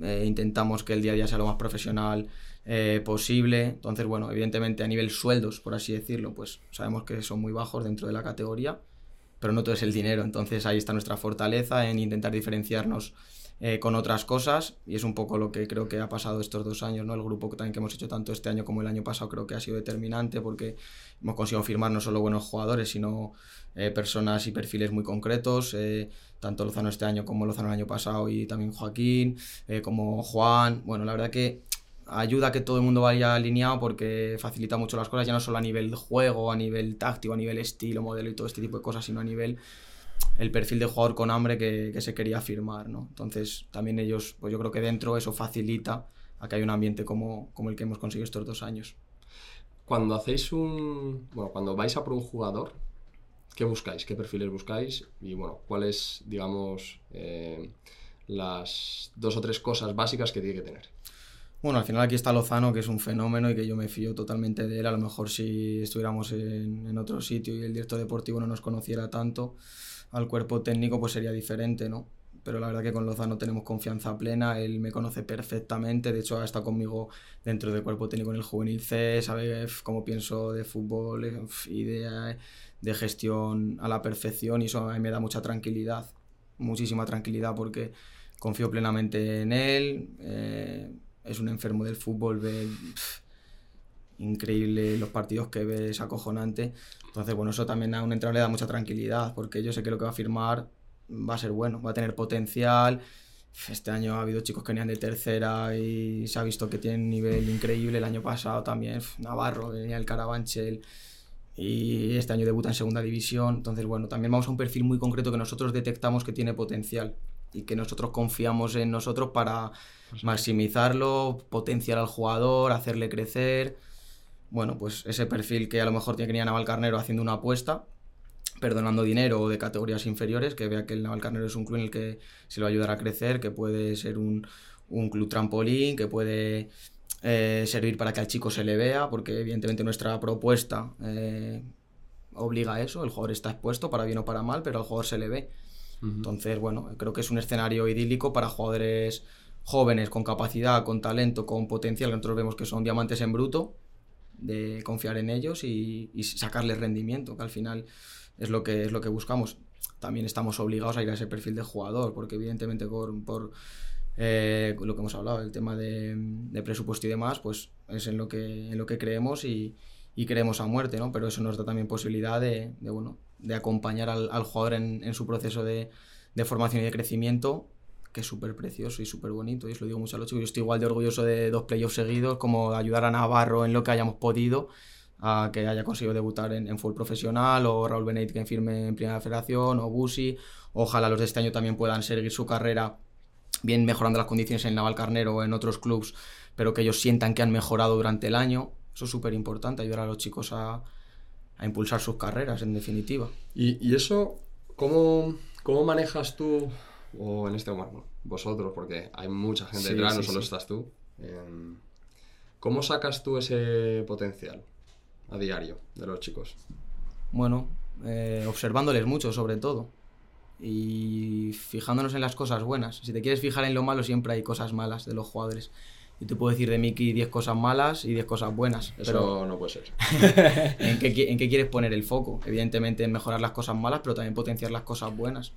eh, intentamos que el día a día sea lo más profesional eh, posible. Entonces, bueno, evidentemente a nivel sueldos, por así decirlo, pues sabemos que son muy bajos dentro de la categoría, pero no todo es el dinero. Entonces ahí está nuestra fortaleza en intentar diferenciarnos eh, con otras cosas y es un poco lo que creo que ha pasado estos dos años, ¿no? El grupo también que hemos hecho tanto este año como el año pasado creo que ha sido determinante porque hemos conseguido firmar no solo buenos jugadores, sino eh, personas y perfiles muy concretos, eh, tanto Lozano este año como Lozano el año pasado y también Joaquín, como Juan. Bueno, la verdad que ayuda a que todo el mundo vaya alineado porque facilita mucho las cosas, ya no solo a nivel juego, a nivel táctico, a nivel estilo, modelo y todo este tipo de cosas, sino a nivel el perfil de jugador con hambre que, que se quería firmar, ¿no? Entonces, también ellos, pues yo creo que dentro eso facilita a que haya un ambiente como, como el que hemos conseguido estos dos años. Cuando hacéis un. Bueno, cuando vais a por un jugador, ¿qué buscáis? ¿Qué perfiles buscáis? Y bueno, ¿cuáles, digamos, eh, las dos o tres cosas básicas que tiene que tener? Bueno, al final aquí está Lozano, que es un fenómeno y que yo me fío totalmente de él. A lo mejor si estuviéramos en, en otro sitio y el director deportivo no nos conociera tanto, al cuerpo técnico pues sería diferente, ¿no? Pero la verdad que con Lozano tenemos confianza plena, él me conoce perfectamente, de hecho ha estado conmigo dentro del cuerpo técnico en el juvenil C, sabe cómo pienso de fútbol f, y de, de gestión a la perfección y eso a mí me da mucha tranquilidad, muchísima tranquilidad porque confío plenamente en él. Eh, es un enfermo del fútbol, ve increíble los partidos que ve, es acojonante. Entonces, bueno, eso también a un entrenador le da mucha tranquilidad, porque yo sé que lo que va a firmar va a ser bueno, va a tener potencial. Este año ha habido chicos que venían de tercera y se ha visto que tienen nivel increíble. El año pasado también Navarro, venía el Carabanchel y este año debuta en segunda división. Entonces, bueno, también vamos a un perfil muy concreto que nosotros detectamos que tiene potencial y que nosotros confiamos en nosotros para maximizarlo, potenciar al jugador, hacerle crecer. Bueno, pues ese perfil que a lo mejor tiene que a Naval Carnero haciendo una apuesta, perdonando dinero de categorías inferiores, que vea que el Naval Carnero es un club en el que se le va a ayudar a crecer, que puede ser un, un club trampolín, que puede eh, servir para que al chico se le vea, porque evidentemente nuestra propuesta eh, obliga a eso, el jugador está expuesto para bien o para mal, pero al jugador se le ve. Entonces, bueno, creo que es un escenario idílico para jugadores jóvenes, con capacidad, con talento, con potencial, nosotros vemos que son diamantes en bruto, de confiar en ellos y, y sacarles rendimiento, que al final es lo que, es lo que buscamos. También estamos obligados a ir a ese perfil de jugador, porque evidentemente por, por eh, lo que hemos hablado, el tema de, de, presupuesto y demás, pues es en lo que, en lo que creemos y, y creemos a muerte, ¿no? Pero eso nos da también posibilidad de, de bueno, de acompañar al, jugador en, su proceso de, formación y de crecimiento, que es súper precioso y súper bonito. Y os lo digo mucho a los chicos. Yo estoy igual de orgulloso de dos playoffs seguidos, como ayudar a Navarro en lo que hayamos podido, a que haya conseguido debutar en, fútbol profesional, o Raúl Benet que firme en Primera Federación, o Busi. Ojalá los de este año también puedan seguir su carrera bien mejorando las condiciones en Naval Carnero o en otros clubs, pero que ellos sientan que han mejorado durante el año. Eso es súper importante, ayudar a los chicos a, a, impulsar sus carreras, en definitiva. ¿Y, y eso cómo, cómo, manejas tú, o en este momento, vosotros, porque hay mucha gente sí, detrás, sí, no solo sí. estás tú? Eh, ¿Cómo sacas tú ese potencial a diario de los chicos? Bueno, eh, observándoles mucho, sobre todo. Y fijándonos en las cosas buenas. Si te quieres fijar en lo malo, siempre hay cosas malas de los jugadores. Yo te puedo decir de Miki 10 cosas malas y 10 cosas buenas. Eso pero no puede ser. ¿en, qué, ¿En qué quieres poner el foco? Evidentemente en mejorar las cosas malas, pero también potenciar las cosas buenas.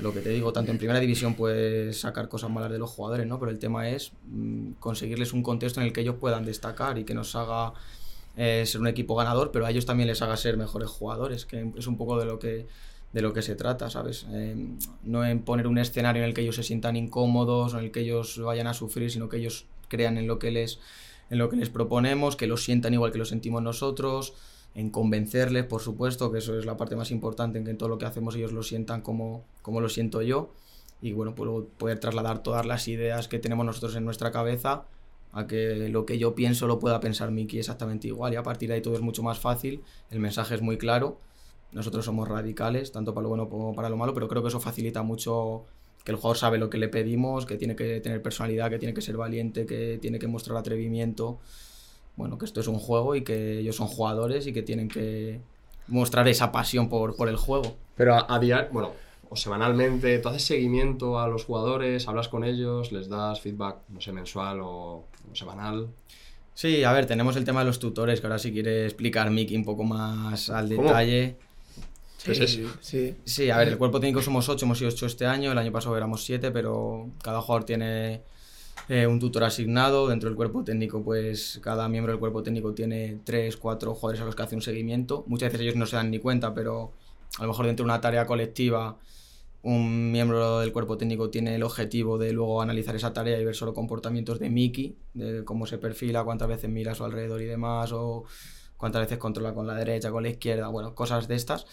Lo que te digo, tanto en primera división puedes sacar cosas malas de los jugadores, ¿no? Pero el tema es mmm, conseguirles un contexto en el que ellos puedan destacar y que nos haga eh, ser un equipo ganador, pero a ellos también les haga ser mejores jugadores, que es un poco de lo que, de lo que se trata, ¿sabes? Eh, no en poner un escenario en el que ellos se sientan incómodos en el que ellos vayan a sufrir, sino que ellos crean en lo que les, en lo que les proponemos, que lo sientan igual que lo sentimos nosotros, en convencerles, por supuesto, que eso es la parte más importante, en que en todo lo que hacemos ellos lo sientan como, como lo siento yo. Y bueno, pues poder trasladar todas las ideas que tenemos nosotros en nuestra cabeza a que lo que yo pienso lo pueda pensar Miki exactamente igual. Y a partir de ahí todo es mucho más fácil, el mensaje es muy claro. Nosotros somos radicales, tanto para lo bueno como para lo malo, pero creo que eso facilita mucho que el jugador sabe lo que le pedimos, que tiene que tener personalidad, que tiene que ser valiente, que tiene que mostrar atrevimiento bueno, que esto es un juego y que ellos son jugadores y que tienen que mostrar esa pasión por, por el juego. Pero a, a diario, bueno, o semanalmente, ¿tú haces seguimiento a los jugadores, hablas con ellos, les das feedback, no sé, mensual o, semanal? Sí, a ver, tenemos el tema de los tutores, que ahora si quiere explicar Miki un poco más al detalle. Sí, sí, sí. Sí, a ver, el cuerpo técnico somos 8, hemos sido 8 este año, el año pasado éramos 7, pero cada jugador tiene eh, un tutor asignado. Dentro del cuerpo técnico, pues cada miembro del cuerpo técnico tiene tres, cuatro jugadores a los que hace un seguimiento. Muchas veces ellos no se dan ni cuenta, pero a lo mejor dentro de una tarea colectiva, un miembro del cuerpo técnico tiene el objetivo de luego analizar esa tarea y ver solo comportamientos de Mickey, de cómo se perfila, cuántas veces mira a su alrededor y demás, o cuántas veces controla con la derecha, con la izquierda, bueno, cosas de estas.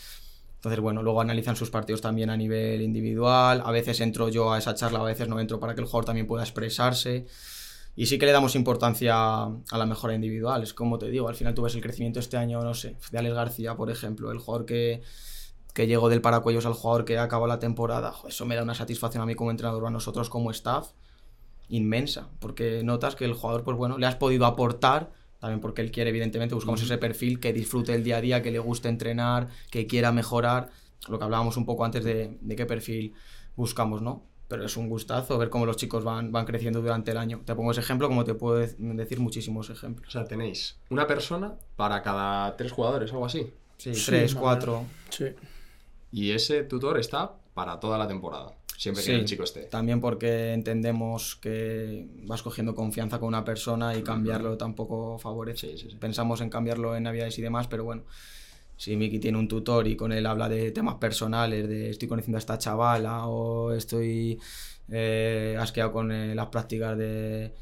Entonces, bueno, luego analizan sus partidos también a nivel individual. A veces entro yo a esa charla, a veces no entro para que el jugador también pueda expresarse. Y sí que le damos importancia a la mejora individual. Es como te digo, al final tú ves el crecimiento este año, no sé, de Alex García, por ejemplo, el jugador que, que llegó del paracuellos al jugador que acabó la temporada. eso me da una satisfacción a mí como entrenador, a nosotros como staff, inmensa. Porque notas que el jugador, pues bueno, le has podido aportar también porque él quiere, evidentemente, buscamos ese perfil que disfrute el día a día, que le guste entrenar, que quiera mejorar, lo que hablábamos un poco antes de, qué perfil buscamos, ¿no? Pero es un gustazo ver cómo los chicos van, van creciendo durante el año. Te pongo ese ejemplo, como te puedo decir muchísimos ejemplos. O sea, tenéis una persona para cada tres jugadores, algo así. Sí, tres, cuatro. Sí. Y ese tutor está para toda la temporada. Siempre que el chico esté. También porque entendemos que vas cogiendo confianza con una persona y cambiarlo tampoco favorece. Pensamos en cambiarlo en Navidades y demás, pero bueno, si Miki tiene un tutor y con él habla de temas personales, de estoy conociendo a esta chavala o estoy eh, asqueado con eh, las prácticas de,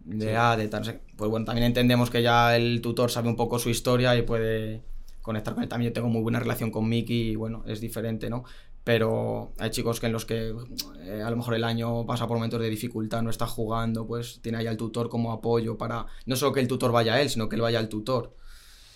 de A, de tal, pues bueno, también entendemos que ya el tutor sabe un poco su historia y puede conectar con él. También yo tengo muy buena relación con Miki y bueno, es diferente, ¿no? Pero hay chicos que en los que eh, a lo mejor el año pasa por momentos de dificultad, no está jugando, pues tiene ahí al tutor como apoyo para no solo que el tutor vaya a él, sino que él vaya al tutor.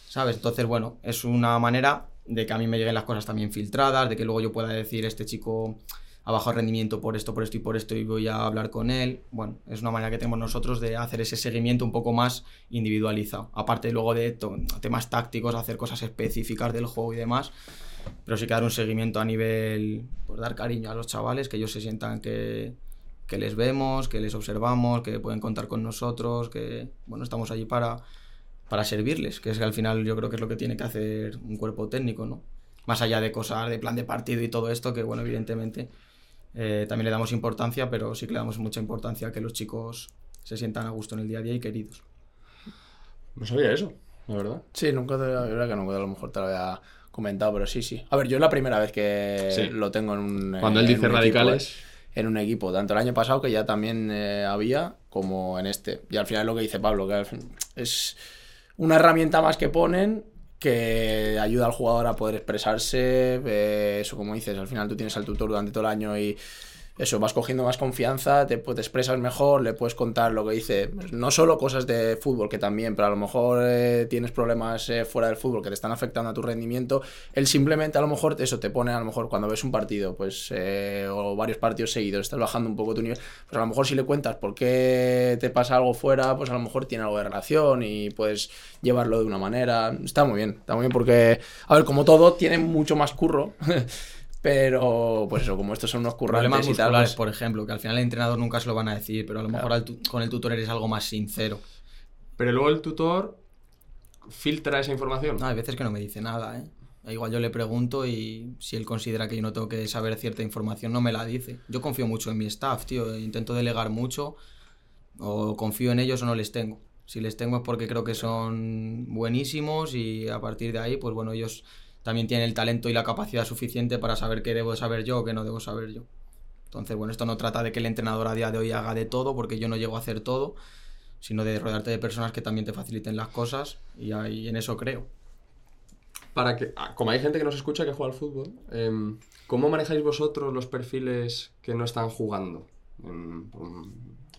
¿Sabes? Entonces, bueno, es una manera de que a mí me lleguen las cosas también filtradas, de que luego yo pueda decir, este chico ha bajado rendimiento por esto, por esto y por esto y voy a hablar con él. Bueno, es una manera que tenemos nosotros de hacer ese seguimiento un poco más individualizado. Aparte luego de temas tácticos, hacer cosas específicas del juego y demás pero sí que dar un seguimiento a nivel, pues dar cariño a los chavales, que ellos se sientan que, que les vemos, que les observamos, que pueden contar con nosotros, que bueno, estamos allí para, para servirles, que es que al final yo creo que es lo que tiene que hacer un cuerpo técnico, ¿no? Más allá de cosas de plan de partido y todo esto, que bueno, evidentemente eh, también le damos importancia, pero sí que le damos mucha importancia a que los chicos se sientan a gusto en el día a día y queridos. No sabía eso, la verdad. Sí, nunca te, la verdad que nunca a lo mejor te lo había comentado, pero sí, sí. A ver, yo es la primera vez que lo tengo en un. Cuando él dice radicales. en un equipo, tanto el año pasado que ya también eh, había, como en este. Y al final lo que dice Pablo, que es una herramienta más que ponen que ayuda al jugador a poder expresarse. Eh, eso, como dices, al final tú tienes al tutor durante todo el año y eso, vas cogiendo más confianza, te, te, expresas mejor, le puedes contar lo que dice, no solo cosas de fútbol, que también, pero a lo mejor eh, tienes problemas eh, fuera del fútbol que te están afectando a tu rendimiento, él simplemente a lo mejor eso te pone, a lo mejor cuando ves un partido, pues, eh, o varios partidos seguidos, estás bajando un poco tu nivel, pues a lo mejor si le cuentas por qué te pasa algo fuera, pues a lo mejor tiene algo de relación y puedes llevarlo de una manera, está muy bien, está muy bien porque, a ver, como todo, tiene mucho más curro. Pero, pues eso, como estos son unos currantes y tal. Pues por ejemplo, que al final el entrenador nunca se lo van a decir, pero a lo mejor con el tutor eres algo más sincero. Pero luego el tutor filtra esa información. No, hay veces que no me dice nada, ¿eh? Igual yo le pregunto y si él considera que yo no tengo que saber cierta información, no me la dice. Yo confío mucho en mi staff, tío. Intento delegar mucho o confío en ellos o no les tengo. Si les tengo es porque creo que son buenísimos y a partir de ahí, pues bueno, ellos también tienen el talento y la capacidad suficiente para saber qué debo saber yo o qué no debo saber yo. Entonces, bueno, esto no trata de que el entrenador a día de hoy haga de todo, porque yo no llego a hacer todo, sino de rodearte de personas que también te faciliten las cosas y, ahí, en eso creo. Para que, ah, como hay gente que nos escucha que juega al fútbol, em, ¿cómo manejáis vosotros los perfiles que no están jugando? En,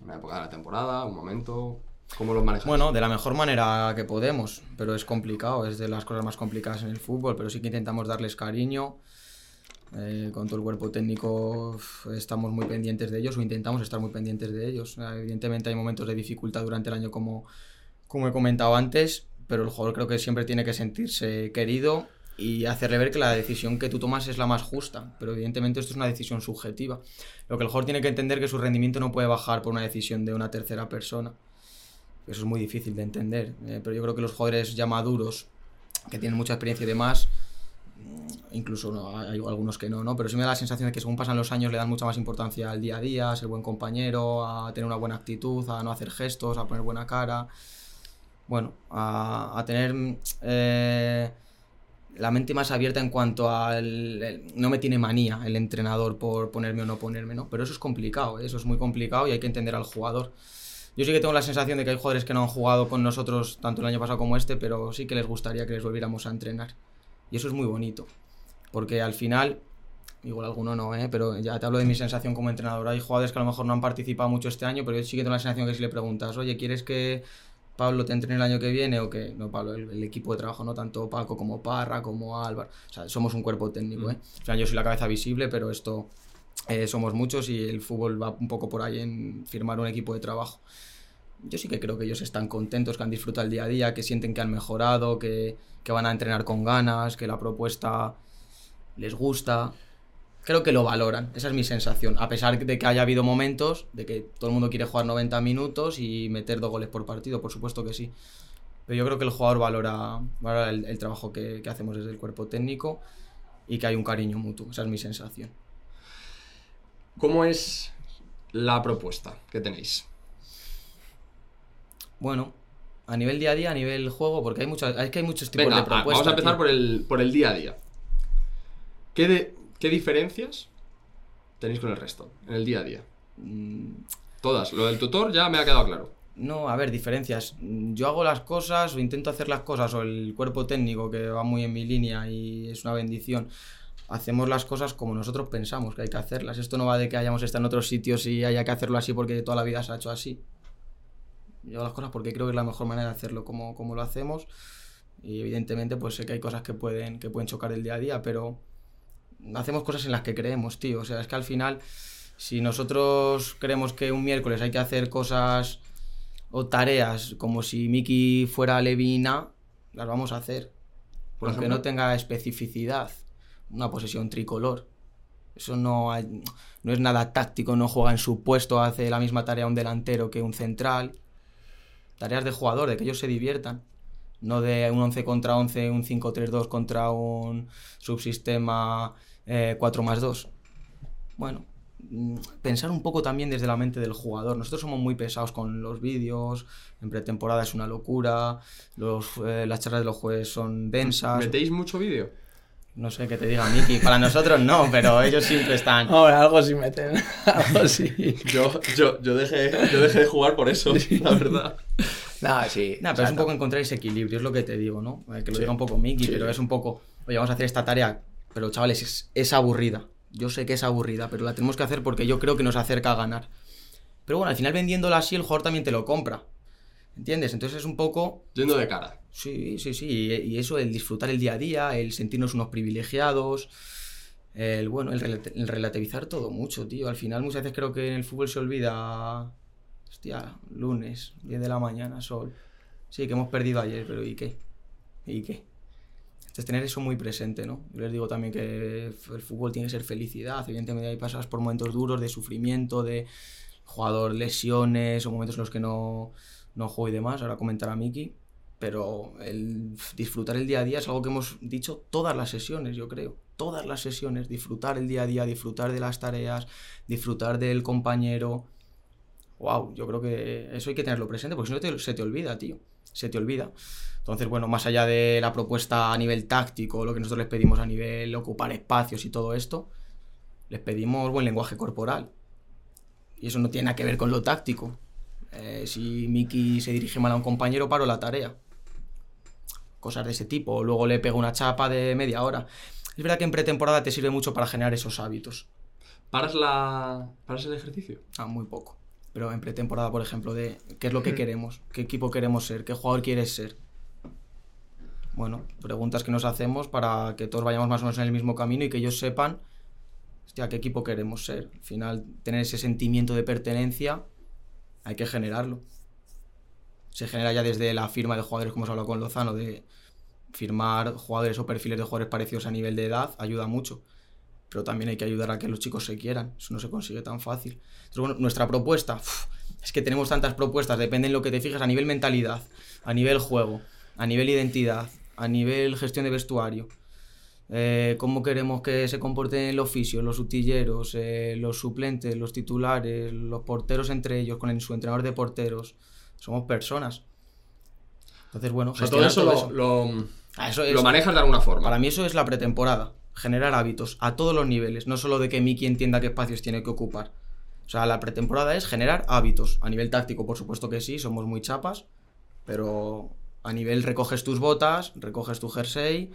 una época de la temporada, un momento, ¿Cómo los manejáis? Bueno, de la mejor manera que podemos, pero es complicado, es de las cosas más complicadas en el fútbol, pero sí que intentamos darles cariño. Eh, con todo el cuerpo técnico estamos muy pendientes de ellos o intentamos estar muy pendientes de ellos. Evidentemente hay momentos de dificultad durante el año como, como he comentado antes, pero el jugador creo que siempre tiene que sentirse querido y hacerle ver que la decisión que tú tomas es la más justa. Pero evidentemente esto es una decisión subjetiva. Lo que el jugador tiene que entender que su rendimiento no puede bajar por una decisión de una tercera persona. Eso es muy difícil de entender. Eh, pero yo creo que los jugadores ya maduros, que tienen mucha experiencia y demás, mm, incluso hay algunos que no, ¿no? Pero sí me da la sensación de que según pasan los años le dan mucha más importancia al día a día, a ser buen compañero, a tener una buena actitud, a no hacer gestos, a poner buena cara. Bueno, a, tener eh, la mente más abierta en cuanto al... no me tiene manía el entrenador por ponerme o no ponerme, ¿no? Pero eso es complicado, ¿eh? eso es muy complicado y hay que entender al jugador. Yo sí que tengo la sensación de que hay jugadores que no han jugado con nosotros tanto el año pasado como este, pero sí que les gustaría que les volviéramos a entrenar. Y eso es muy bonito. Porque al final, igual alguno no, ¿eh? pero ya te hablo de mi sensación como entrenador. Hay jugadores que a lo mejor no han participado mucho este año, pero yo sí que tengo la sensación que si le preguntas, oye, ¿quieres que Pablo te entrene el año que viene o que no Pablo el, equipo de trabajo no tanto Paco como Parra como Álvaro o sea somos un cuerpo técnico ¿eh? o sea yo soy la cabeza visible pero esto eh, somos muchos y el fútbol va un poco por ahí en firmar un equipo de trabajo. Yo sí que creo que ellos están contentos, que han disfrutado el día a día, que sienten que han mejorado, que, que van a entrenar con ganas, que la propuesta les gusta. Creo que lo valoran, esa es mi sensación. A pesar de que haya habido momentos de que todo el mundo quiere jugar 90 minutos y meter dos goles por partido, por supuesto que sí. Pero yo creo que el jugador valora, valora el, trabajo que, que hacemos desde el cuerpo técnico y que hay un cariño mutuo, esa es mi sensación. ¿Cómo es la propuesta que tenéis? Bueno, a nivel día a día, a nivel juego, porque hay, muchos, que hay muchos tipos de propuestas. Vamos a empezar por el, por el día a día. ¿Qué, ¿Qué diferencias tenéis con el resto en el día a día? Mm. Todas. Lo del tutor ya me ha quedado claro. No, a ver, diferencias. Yo hago las cosas o intento hacer las cosas o el cuerpo técnico que va muy en mi línea y es una bendición hacemos las cosas como nosotros pensamos que hay que hacerlas. Esto no va de que hayamos estado en otros sitios y haya que hacerlo así porque toda la vida se ha hecho así. Yo hago las cosas porque creo que es la mejor manera de hacerlo como, como lo hacemos. Y evidentemente pues sé que hay cosas que pueden, que pueden chocar el día a día, pero hacemos cosas en las que creemos, tío. O sea, es que al final, si nosotros creemos que un miércoles hay que hacer cosas o tareas como si Miki fuera Levina, las vamos a hacer. Porque no tenga especificidad una posesión tricolor. Eso no, no es nada táctico, no juega en su puesto, hace la misma tarea un delantero que un central. Tareas de jugador, de que ellos se diviertan. No de un 11 contra 11, un 5-3-2 contra un subsistema 4 eh, más 2. Bueno, mm, pensar un poco también desde la mente del jugador. Nosotros somos muy pesados con los vídeos, en pretemporada es una locura, los, eh, las charlas de los jueves son densas. ¿Metéis mucho vídeo? No sé qué te diga Miki, para nosotros no, pero ellos siempre están. Ahora, algo sí meten. algo sí. yo, yo, yo, dejé, yo dejé de jugar por eso, la verdad. Nada, sí. Nada, pero es un poco encontrar ese equilibrio, es lo que te digo, ¿no? Que lo diga un poco Miki, pero es un poco. Oye, vamos a hacer esta tarea, pero chavales, es, es aburrida. Yo sé que es aburrida, pero la tenemos que hacer porque yo creo que nos acerca a ganar. Pero bueno, al final vendiéndola así, el jugador también te lo compra. ¿Entiendes? Entonces es un poco... Yendo de cara. Sí, sí, sí. Y, eso, el disfrutar el día a día, el sentirnos unos privilegiados, el, bueno, el, relativizar todo mucho, tío. Al final muchas veces creo que en el fútbol se olvida... Hostia, lunes, 10 de la mañana, sol. Sí, que hemos perdido ayer, pero ¿y qué? ¿Y qué? Entonces tener eso muy presente, ¿no? Yo les digo también que el fútbol tiene que ser felicidad. Evidentemente hay pasas por momentos duros de sufrimiento, de jugador lesiones o momentos en los que no no juego y demás, ahora comentará Miki, pero el disfrutar el día a día es algo que hemos dicho todas las sesiones, yo creo. Todas las sesiones, disfrutar el día a día, disfrutar de las tareas, disfrutar del compañero. wow, yo creo que eso hay que tenerlo presente porque si no te- se te olvida, tío. Se te olvida. Entonces, bueno, más allá de la propuesta a nivel táctico, lo que nosotros les pedimos a nivel ocupar espacios y todo esto, les pedimos buen lenguaje corporal. Y eso no tiene nada que ver con lo táctico. Eh, si Miki se dirige mal a un compañero, paro la tarea. Cosas de ese tipo. Luego le pego una chapa de media hora. Es verdad que en pretemporada te sirve mucho para generar esos hábitos. ¿Paras, la... ¿Paras el ejercicio? Ah, muy poco. Pero en pretemporada, por ejemplo, de qué es lo que queremos, qué equipo queremos ser, qué jugador quieres ser. Bueno, preguntas que nos hacemos para que todos vayamos más o menos en el mismo camino y que ellos sepan hostia, qué equipo queremos ser. Al final, tener ese sentimiento de pertenencia hay que generarlo. Se genera ya desde la firma de jugadores, como hemos hablado con Lozano, de firmar jugadores o perfiles de jugadores parecidos a nivel de edad, ayuda mucho. Pero también hay que ayudar a que los chicos se quieran. Eso no se consigue tan fácil. Entonces, bueno, nuestra propuesta, es que tenemos tantas propuestas, depende en lo que te fijas a nivel mentalidad, a nivel juego, a nivel identidad, a nivel gestión de vestuario. Eh, cómo queremos que se comporten los fisios, los utilleros, eh, los suplentes, los titulares, los porteros entre ellos, con el- su entrenador de porteros. Somos personas. Entonces, bueno, O sea, todo eso, lo, lo- Ah, eso es- lo manejas de alguna forma. para mí eso es la pretemporada. Generar hábitos a todos los niveles. No solo de que Miki entienda qué espacios tiene que ocupar. O sea, la pretemporada es generar hábitos. A nivel táctico, por supuesto que sí, somos muy chapas. Pero a nivel recoges tus botas, recoges tu jersey,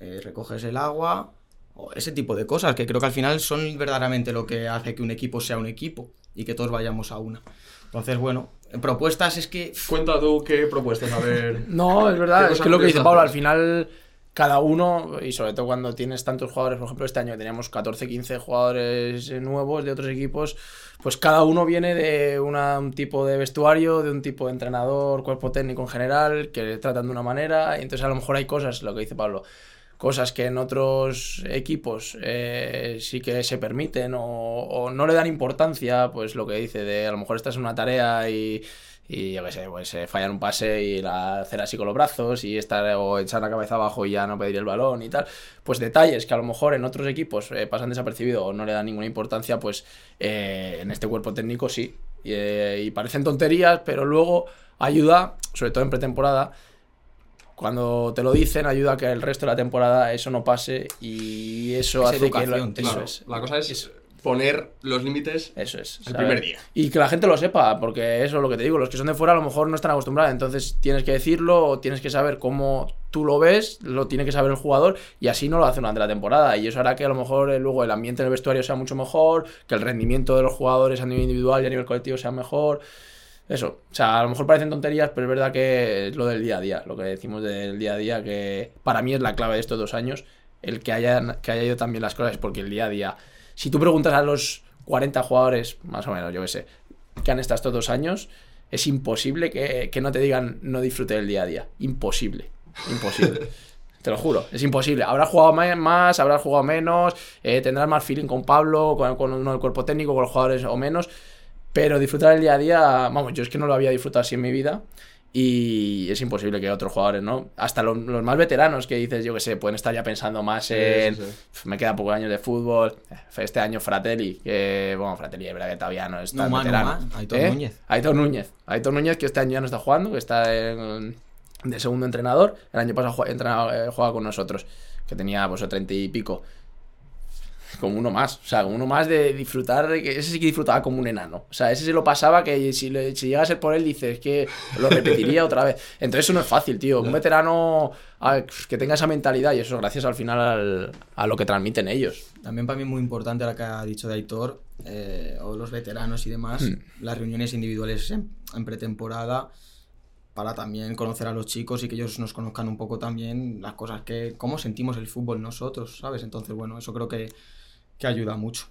eh, recoges el agua. O ese tipo de cosas que creo que al final son verdaderamente lo que hace que un equipo sea un equipo. Y que todos vayamos a una. Entonces, bueno, en propuestas es que... Cuenta tú qué propuestas, a ver. No, es ¿Qué verdad, es que lo que dice Pablo, al final cada uno, y sobre todo cuando tienes tantos jugadores, por ejemplo, este año teníamos 14, 15 jugadores eh, nuevos de otros equipos, pues cada uno viene de una- un tipo de vestuario, de un tipo de entrenador, cuerpo técnico en general, que tratan de una manera, y entonces a lo mejor hay cosas, lo que dice Pablo, cosas que en otros equipos eh, sí que se permiten o, no le dan importancia, pues lo que dice de a lo mejor estás en una tarea y, y yo qué sé, pues se fallan un pase y la hacer así con los brazos y estar o echar la cabeza abajo y ya no pedir el balón y tal, pues detalles que a lo mejor en otros equipos eh, pasan desapercibidos o no le dan ninguna importancia, pues eh, en este cuerpo técnico sí. Eh, y parecen tonterías, pero luego ayuda, sobre todo en pretemporada, cuando te lo dicen, ayuda a que el resto de la temporada eso no pase y eso Es hace que... lo- eso es. la cosa es poner los límites. Eso es. El ¿sabes? primer día. Y que la gente lo sepa, porque eso es lo que te digo, los que son de fuera a lo mejor no están acostumbrados, entonces tienes que decirlo, o tienes que saber cómo tú lo ves, lo tiene que saber el jugador, y así no lo hace durante la temporada, y eso hará que a lo mejor eh, luego el ambiente en el vestuario sea mucho mejor, que el rendimiento de los jugadores a nivel individual y a nivel colectivo sea mejor. Eso, o sea, a lo mejor parecen tonterías, pero es verdad que es lo del día a día, lo que decimos del día a día, que para mí es la clave de estos dos años, el que hayan, que haya ido también las cosas, porque el día a día, si tú preguntas a los 40 jugadores, más o menos, yo qué sé, que han estado estos dos años, es imposible que, que no te digan no disfrute del día a día. Imposible. Imposible. Te lo juro, es imposible. Habrás jugado más, habrás jugado menos, eh, tendrás más feeling con Pablo, con, con uno del cuerpo técnico, con los jugadores o menos, pero disfrutar el día a día, vamos, yo es que no lo había disfrutado así en mi vida y es imposible que otros jugadores, ¿no? Hasta los, los más veteranos que dices, yo que sé, pueden estar ya pensando más en, sí, sí. "Pf, me queda pocos años de fútbol, eh, este año Fratelli, que, bueno, Fratelli es verdad que todavía no es No no veterano. más, Aitor ¿Eh? Núñez. Aitor Núñez. Aitor Núñez, que este año ya no está jugando, que está en- de segundo entrenador. El año pasado entrenaba- eh, jugaba con nosotros, que tenía pues treinta y pico. Como uno más, o sea, uno más de disfrutar, que ese sí que disfrutaba como un enano. O sea, ese se lo pasaba que si, le, si llega a ser por él, dices que lo repetiría otra vez. Entonces eso no es fácil, tío. Un veterano que tenga esa mentalidad y eso gracias al final al- a lo que transmiten ellos. También para mí muy importante ahora que ha dicho de Aitor, eh, o los veteranos y demás, Hmm. las reuniones individuales en, en pretemporada para también conocer a los chicos y que ellos nos conozcan un poco también las cosas que, cómo sentimos el fútbol nosotros, ¿sabes? Entonces, bueno, eso creo que, que ayuda mucho.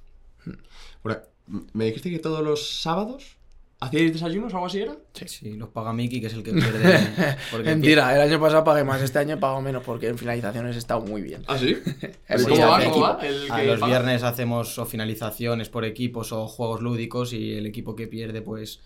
¿Me dijiste que todos los sábados hacíais desayunos o algo así era? Sí, los paga Miki, que es el que pierde. porque Mentira, el año pasado pagué más, este año he pagado menos porque en finalizaciones he estado muy bien. ¿Ah, sí? ¿Cómo va? ¿Cómo va? El A los paga. viernes hacemos o finalizaciones por equipos o juegos lúdicos y el equipo que pierde, pues,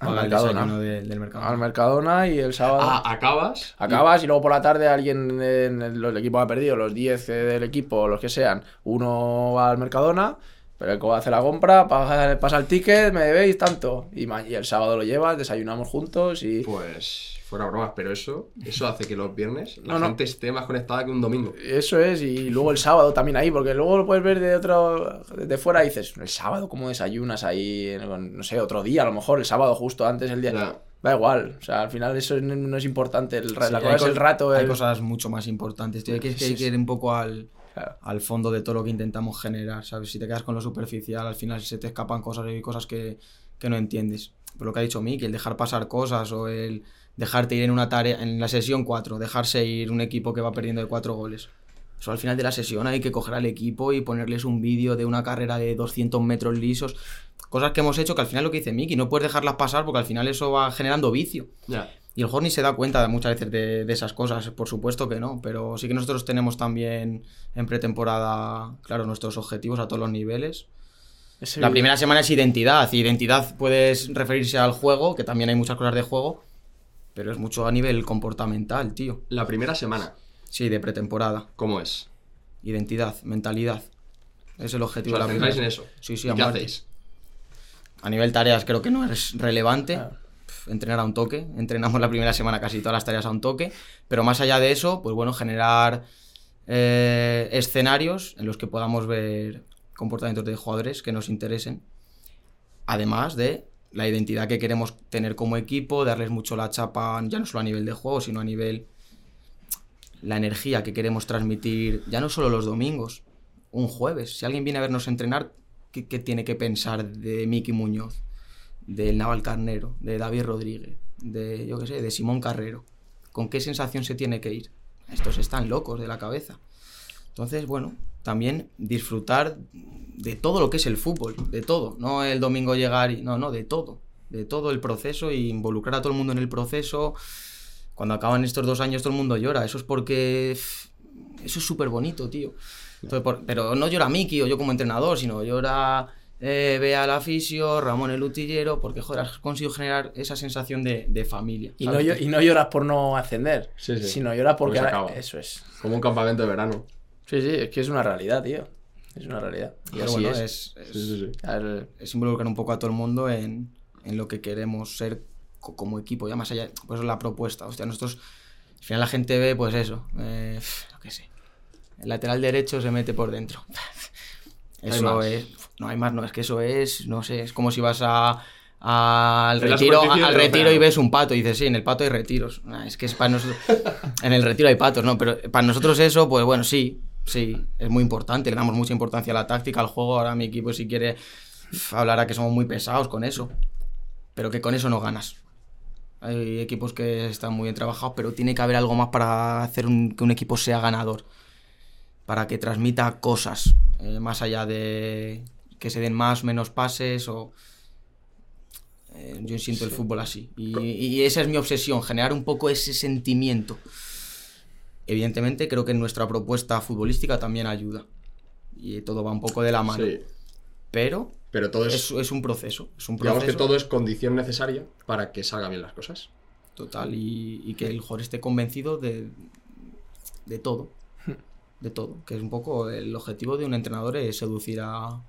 Mercadona. de- del. Al Mercadona y el sábado. Ah, acabas. Acabas y luego por la tarde alguien en el, el equipo ha perdido, los 10 del equipo, los que sean, uno va al Mercadona Pero como hace la compra, pasa, pasa el ticket, me debéis tanto. Y, el sábado lo llevas, desayunamos juntos y. Pues fuera bromas, pero eso, eso hace que los viernes la No, no. gente esté más conectada que un domingo. Eso es, y luego el sábado también ahí, porque luego lo puedes ver de otro, de fuera y dices, el sábado, ¿cómo desayunas ahí? No sé, otro día, a lo mejor, el sábado justo antes, el día. Ya. Da igual, o sea, al final eso no, es importante, el, Sí, la cosa es el rato. Hay el- cosas mucho más importantes, tío. Hay que, que hay que ir un poco al, Claro. al fondo de todo lo que intentamos generar, ¿sabes? Si te quedas con lo superficial, al final se te escapan cosas y cosas que, que no entiendes. Por lo que ha dicho Miki, el dejar pasar cosas o el dejarte ir en una tarea, en la sesión 4, dejarse ir un equipo que va perdiendo de 4 goles. Eso al final de la sesión hay que coger al equipo y ponerles un vídeo de una carrera de 200 metros lisos. Cosas que hemos hecho que al final lo que dice Miki, no puedes dejarlas pasar porque al final eso va generando vicio. Ya. Y el jugador ni se da cuenta de muchas veces de, de esas cosas, por supuesto que no, pero sí que nosotros tenemos también en pretemporada, claro, nuestros objetivos a todos los niveles. La primera semana es identidad, y identidad puedes referirse al juego, que también hay muchas cosas de juego, pero es mucho a nivel comportamental, tío. La primera semana, Sí, de pretemporada. ¿cómo es? Identidad, mentalidad. Es el O objetivo sea, de la primera. en eso. Sí, sí, ¿Y a qué hacéis? A nivel tareas creo que no es relevante. Claro. Entrenar a un toque. Entrenamos la primera semana casi todas las tareas a un toque. Pero más allá de eso, pues bueno, generar eh, escenarios en los que podamos ver comportamientos de jugadores que nos interesen. Además de la identidad que queremos tener como equipo, darles mucho la chapa, ya no solo a nivel de juego, sino a nivel la energía que queremos transmitir, ya no solo los domingos, un jueves. Si alguien viene a vernos entrenar, ¿qué, qué tiene que pensar de Miki Muñoz, del Naval Carnero, de David Rodríguez, de, yo qué sé, de Simón Carrero? ¿Con qué sensación se tiene que ir? Estos están locos de la cabeza. Entonces, bueno, también disfrutar de todo lo que es el fútbol, de todo. No el domingo llegar y. No, no, de todo. De todo el proceso y involucrar a todo el mundo en el proceso. Cuando acaban estos dos años, todo el mundo llora. Eso es porque. Eso es súper bonito, tío. Entonces, por- pero no llora Miki o yo como entrenador, sino llora eh, Bea al aficio, Ramón el utillero, porque joder, has conseguido generar esa sensación de, de familia. Y no, y no lloras por no ascender, Sí, sí. sino lloras porque... Porque se ahora- acaba. Eso es. Como un campamento de verano. Sí, sí, es que es una realidad, tío. Es una realidad. Y Pero así bueno, es. es- Sí, sí, sí. A ver, es involucrar un poco a todo el mundo en, en lo que queremos ser co- como equipo, ya más allá, pues es la propuesta. Hostia, nosotros, al final la gente ve, pues eso, eh, lo que sé, el lateral derecho se mete por dentro. Eso es, no hay más, no, es que eso es, no sé, es como si vas a, a- al retiro, al retiro y ves un pato y dices, sí, en el pato hay retiros. Nah, es que es para nosotros, en el retiro hay patos, ¿no? Pero para nosotros eso, pues bueno, sí, sí, es muy importante, le damos mucha importancia a la táctica, al juego, ahora mi equipo si quiere hablará que somos muy pesados con eso, pero que con eso no ganas. Hay equipos que están muy bien trabajados, pero tiene que haber algo más para hacer un- que un equipo sea ganador. Para que transmita cosas, eh, más allá de que se den más, menos pases o... eh, yo siento el fútbol así. Y, y esa es mi obsesión, generar un poco ese sentimiento. Evidentemente creo que nuestra propuesta futbolística también ayuda. Y todo va un poco de la mano. Sí. Pero Pero todo es, es, es un proceso. Es un digamos proceso que todo es condición necesaria para que salgan bien las cosas. total y, y que el jugador esté convencido de, de todo. De todo. Que es un poco el objetivo de un entrenador es seducir a,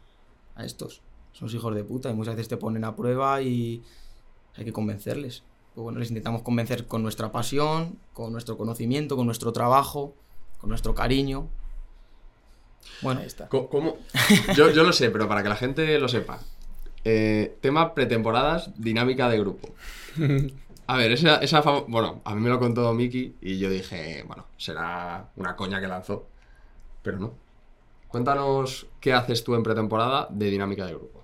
a estos. Son los hijos de puta y muchas veces te ponen a prueba y hay que convencerles. Pues bueno, les intentamos convencer con nuestra pasión, con nuestro conocimiento, con nuestro trabajo, con nuestro cariño. Bueno, ahí está. ¿Cómo? Yo, yo lo sé, pero para que la gente lo sepa. Eh, tema pretemporadas, dinámica de grupo. A ver, esa, esa Bueno, a mí me lo contó Miki y yo dije, bueno, será una coña que lanzó. Pero no. Cuéntanos qué haces tú en pretemporada de dinámica de grupo.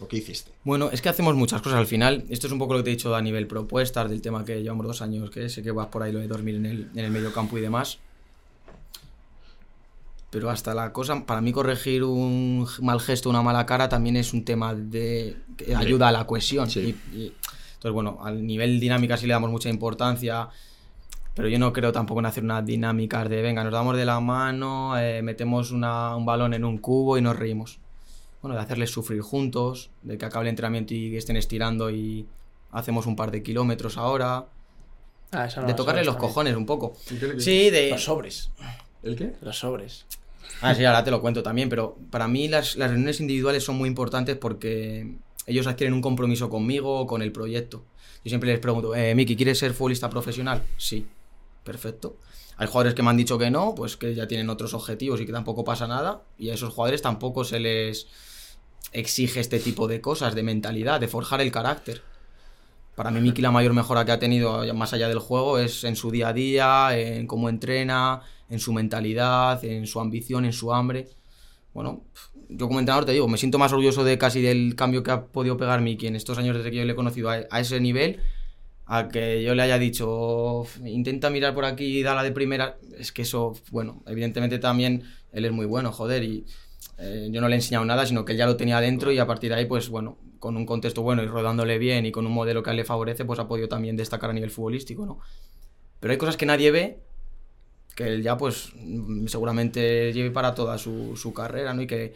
¿O qué hiciste? Bueno, es que hacemos muchas cosas al final. Esto es un poco lo que te he dicho a nivel propuestas, del tema que llevamos dos años, que sé que vas por ahí lo de dormir en el, en el medio campo y demás. Pero hasta la cosa, para mí corregir un mal gesto, una mala cara, también es un tema de que ayuda a la cohesión. Sí. Y- y- entonces, bueno, al nivel dinámica sí le damos mucha importancia, pero yo no creo tampoco en hacer unas dinámicas de, venga, nos damos de la mano, eh, metemos una- un balón en un cubo y nos reímos bueno, de hacerles sufrir juntos, de que acabe el entrenamiento y estén estirando y hacemos un par de kilómetros ahora, Ah, esa no de tocarle los también. cojones un poco. Sí, de... Los sobres. ¿El qué? Los sobres. Ah, sí, ahora te lo cuento también, pero para mí las, las reuniones individuales son muy importantes porque ellos adquieren un compromiso conmigo o con el proyecto. Yo siempre les pregunto, eh, Miki, ¿quieres ser futbolista profesional? Sí, perfecto. Hay jugadores que me han dicho que no, pues que ya tienen otros objetivos y que tampoco pasa nada. Y a esos jugadores tampoco se les exige este tipo de cosas, de mentalidad, de forjar el carácter. Para mí, Miki, la mayor mejora que ha tenido, más allá del juego, es en su día a día, en cómo entrena, en su mentalidad, en su ambición, en su hambre. Bueno, yo como entrenador te digo, me siento más orgulloso de casi del cambio que ha podido pegar Miki en estos años desde que yo le he conocido a, a ese nivel, a que yo le haya dicho, intenta mirar por aquí y dala de primera. Es que eso, bueno, evidentemente también él es muy bueno, joder, y eh, yo no le he enseñado nada, sino que él ya lo tenía dentro y a partir de ahí, pues bueno, con un contexto bueno y rodándole bien y con un modelo que le favorece, pues ha podido también destacar a nivel futbolístico, ¿no? Pero hay cosas que nadie ve, que él ya pues mm, seguramente lleve para toda su, su carrera, ¿no? Y que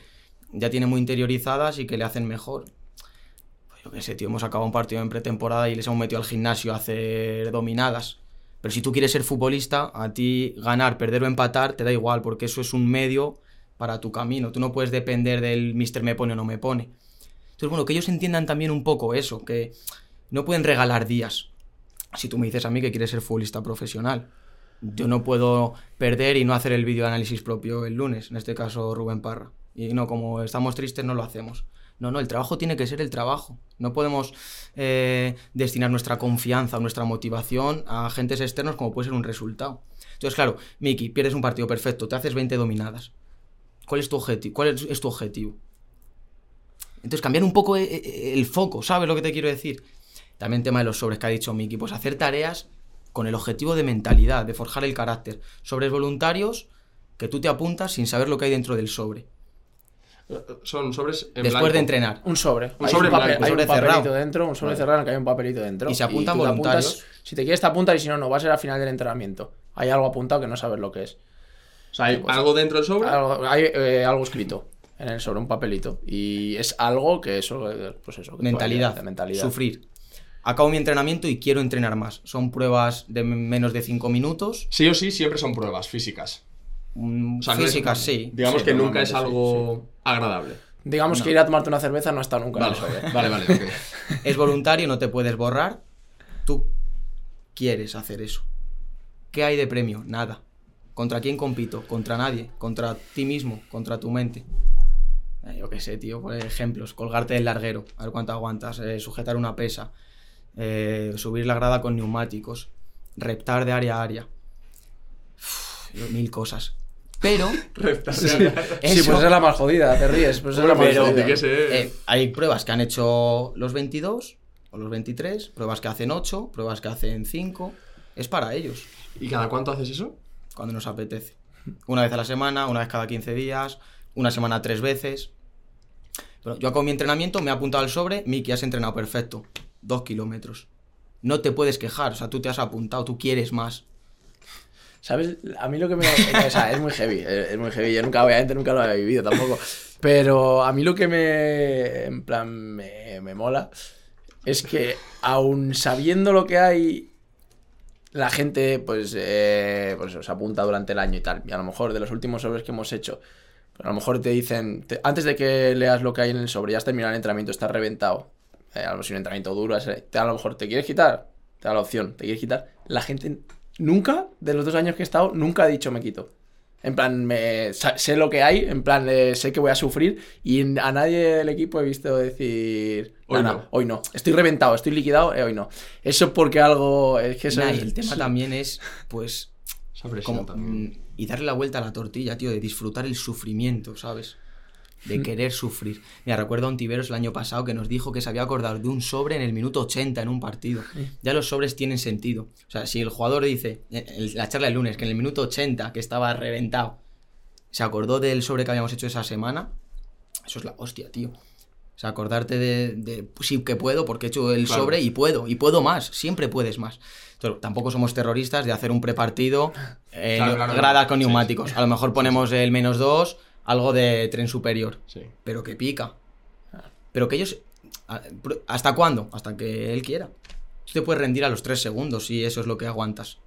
ya tiene muy interiorizadas y que le hacen mejor. Yo sé, tío, hemos acabado un partido en pretemporada y les hemos metido al gimnasio a hacer dominadas. Pero si tú quieres ser futbolista, a ti ganar, perder o empatar te da igual, porque eso es un medio para tu camino. Tú no puedes depender del Mister me pone o no me pone. Entonces, bueno, que ellos entiendan también un poco eso, que no pueden regalar días. Si tú me dices a mí que quieres ser futbolista profesional, yo no puedo perder y no hacer el vídeo análisis propio el lunes, en este caso Rubén Parra. Y no, como estamos tristes, no lo hacemos. No, no, el trabajo tiene que ser el trabajo. No podemos eh, destinar nuestra confianza o nuestra motivación a agentes externos como puede ser un resultado. Entonces, claro, Miki, pierdes un partido perfecto, te haces 20 dominadas. ¿Cuál es tu objetivo? ¿Cuál es, tu objetivo? Entonces, cambiar un poco eh, eh, el foco, ¿sabes lo que te quiero decir? También tema de los sobres que ha dicho Miki, pues hacer tareas con el objetivo de mentalidad, de forjar el carácter. Sobres voluntarios que tú te apuntas sin saber lo que hay dentro del sobre. Son sobres en Después blanco. de entrenar. Un sobre. Un Hay sobre un, papel- blanco, hay sobre un papelito cerrado. dentro, un sobre Vale. cerrado en el que hay un papelito dentro. Y se apuntan apuntas- voluntarios. si te quieres te apuntas y si no, no. Va a ser al final del entrenamiento. Hay algo apuntado que no sabes lo que es. O sea, hay algo dentro del sobre. Algo, hay eh, algo escrito en el sobre, un papelito. Y es algo que eso, pues eso. que Mentalidad, de mentalidad. Sufrir. Acabo mi entrenamiento y quiero entrenar más. Son pruebas de menos de 5 minutos. Sí o sí, siempre son pruebas físicas. O sea, no es- físicas, sí. Digamos Sí, que nunca es algo agradable. Digamos que ir a tomarte una cerveza no estado nunca Vale, en el sobre. vale, vale. ok. Es voluntario, no te puedes borrar. Tú quieres hacer eso. ¿Qué hay de premio? Nada. ¿Contra quién compito? Contra nadie. Contra ti mismo, contra tu mente. Eh, yo qué sé, tío, por ejemplos. Colgarte del larguero, a ver cuánto aguantas. eh, sujetar una pesa. eh, subir la grada con neumáticos. Reptar de área a área. Uf, mil cosas. Pero Sí, Eso- pues esa es la más jodida, te ríes. Pues es la más Pero- jodida. Eh, hay pruebas que han hecho los 22 o los 23, pruebas que hacen 8, pruebas que hacen 5. Es para ellos, ¿Y cada cuánto haces eso? cuando nos apetece. Una vez a la semana, una vez cada 15 días, una semana tres veces. Pero yo con mi entrenamiento me he apuntado al sobre, Miki, has entrenado perfecto. Dos kilómetros. No te puedes quejar, o sea, tú te has apuntado, tú quieres más. ¿Sabes? A mí lo que me. O sea, es muy heavy. Es es muy heavy. Yo nunca, obviamente, nunca lo había vivido tampoco. Pero a mí lo que me. En plan, me, mola. Es que, aún sabiendo lo que hay. La gente, pues, eh, pues se apunta durante el año y tal. Y a lo mejor de los últimos sobres que hemos hecho, a lo mejor te dicen, te- antes de que leas lo que hay en el sobre, ya has terminado el entrenamiento, estás reventado. Eh, a lo mejor si un entrenamiento duro, te, a lo mejor te quieres quitar, te da la opción, te quieres quitar. La gente nunca, de los dos años que he estado, nunca ha dicho me quito. En plan, me, sé lo que hay, en plan, eh, sé que voy a sufrir y a nadie del equipo he visto decir, Hoy "Nah, no". hoy no, estoy reventado, estoy liquidado, eh, hoy no. Eso porque algo, es que eso Nah, es- y el tema también es, pues, como, también. mm, y darle la vuelta a la tortilla, tío, de disfrutar el sufrimiento, ¿sabes? De querer sufrir. Mira, recuerdo a un Tiberos el año pasado que nos dijo que se había acordado de un sobre en el minuto 80 en un partido. Ya los sobres tienen sentido. O sea, si el jugador dice, en la charla del lunes, que en el minuto 80, que estaba reventado, se acordó del sobre que habíamos hecho esa semana, eso es la hostia, tío. O sea, acordarte de, de, sí que puedo porque he hecho el Claro. sobre y puedo, y puedo más, siempre puedes más. Entonces, tampoco somos terroristas de hacer un prepartido en Claro, claro, grada claro. con Sí, neumáticos. A lo mejor ponemos el menos dos, algo de tren superior, Sí. pero que pica. Pero que ellos... ¿Hasta cuándo? Hasta que él quiera. Tú te puedes rendir a los tres segundos si eso es lo que aguantas.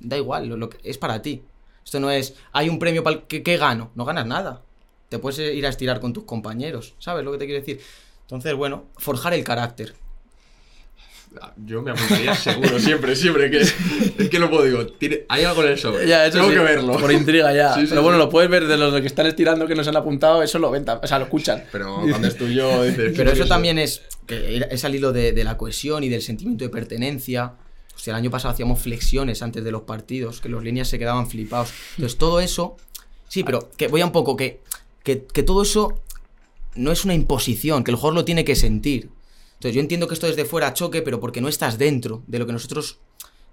Da igual, lo, lo que, es para ti. Esto no es, hay un premio para el que, que gano. No ganas nada. Te puedes ir a estirar con tus compañeros. ¿Sabes lo que te quiero decir? Entonces, bueno, forjar el carácter. Yo me apuntaría seguro, siempre, siempre. Que, es que no puedo, digo, tiene- hay algo en el sobre. Ya, eso Tengo sí, que verlo. Por intriga ya. Sí, sí, Pero bueno, sí. lo puedes ver de los que están estirando que nos han apuntado, eso lo ven, o sea, lo escuchan. Pero cuando es tuyo, dices. Pero ¿qué eso es también es, que es al hilo de, de la cohesión y del sentimiento de pertenencia. O sea, el año pasado hacíamos flexiones antes de los partidos, que los líneas se quedaban flipados. Entonces, todo eso. Sí, pero que voy a un poco, que, que, que todo eso no es una imposición, que el jugador lo tiene que sentir. Entonces, yo entiendo que esto desde fuera choque, pero porque no estás dentro de lo que nosotros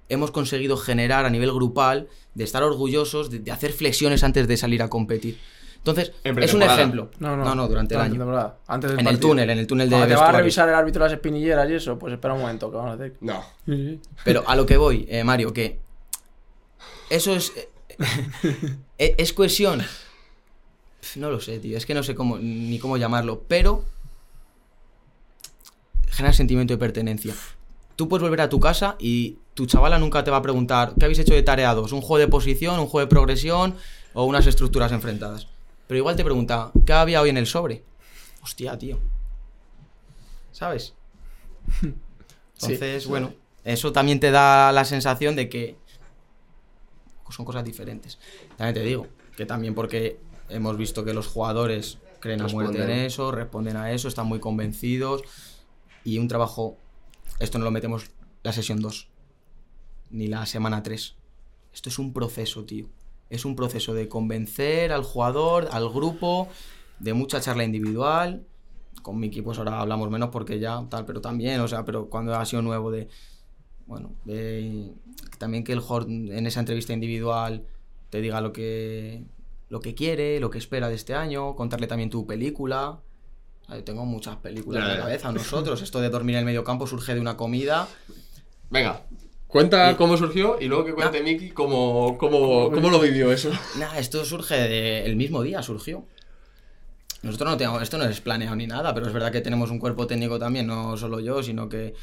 hemos conseguido generar a nivel grupal, de estar orgullosos, de, de hacer flexiones antes de salir a competir. Entonces, En es un ejemplo. No, no, no, durante el año. Antes del En el túnel, en el túnel de te va a revisar el árbitro las espinilleras y eso, pues espera un momento, que vamos a hacer. No. Pero a lo que voy, eh, Mario, que eso es. eh, ¿Es cohesión? No lo sé, tío. Es que no sé cómo, ni cómo llamarlo. Pero. Genera sentimiento de pertenencia. Tú puedes volver a tu casa y tu chavala nunca te va a preguntar ¿qué habéis hecho de tarea 2? ¿Un juego de posición, un juego de progresión o unas estructuras enfrentadas? Pero igual te pregunta ¿qué había hoy en el sobre? Hostia, tío. ¿Sabes? Entonces, bueno, eso también te da la sensación de que son cosas diferentes. También te digo, que también porque hemos visto que los jugadores creen a muerte en eso, responden a eso, están muy convencidos y un trabajo, esto no lo metemos la sesión 2, ni la semana 3. Esto es un proceso, tío. Es un proceso de convencer al jugador, al grupo, de mucha charla individual. Con Miki, pues ahora hablamos menos porque ya tal, pero también, o sea, pero cuando ha sido nuevo de. Bueno, de, también que el jugador en esa entrevista individual te diga lo que, lo que quiere, lo que espera de este año, contarle también tu película. Tengo muchas películas en la cabeza. Nosotros, esto de dormir en el medio campo surge de una comida. Venga, cuenta cómo surgió y luego que cuente Miki cómo, cómo, cómo lo vivió eso. Nah, esto surge de- el mismo día, surgió. Nosotros no tenemos, esto no es planeado ni nada, pero es verdad que tenemos un cuerpo técnico también, no solo yo, sino que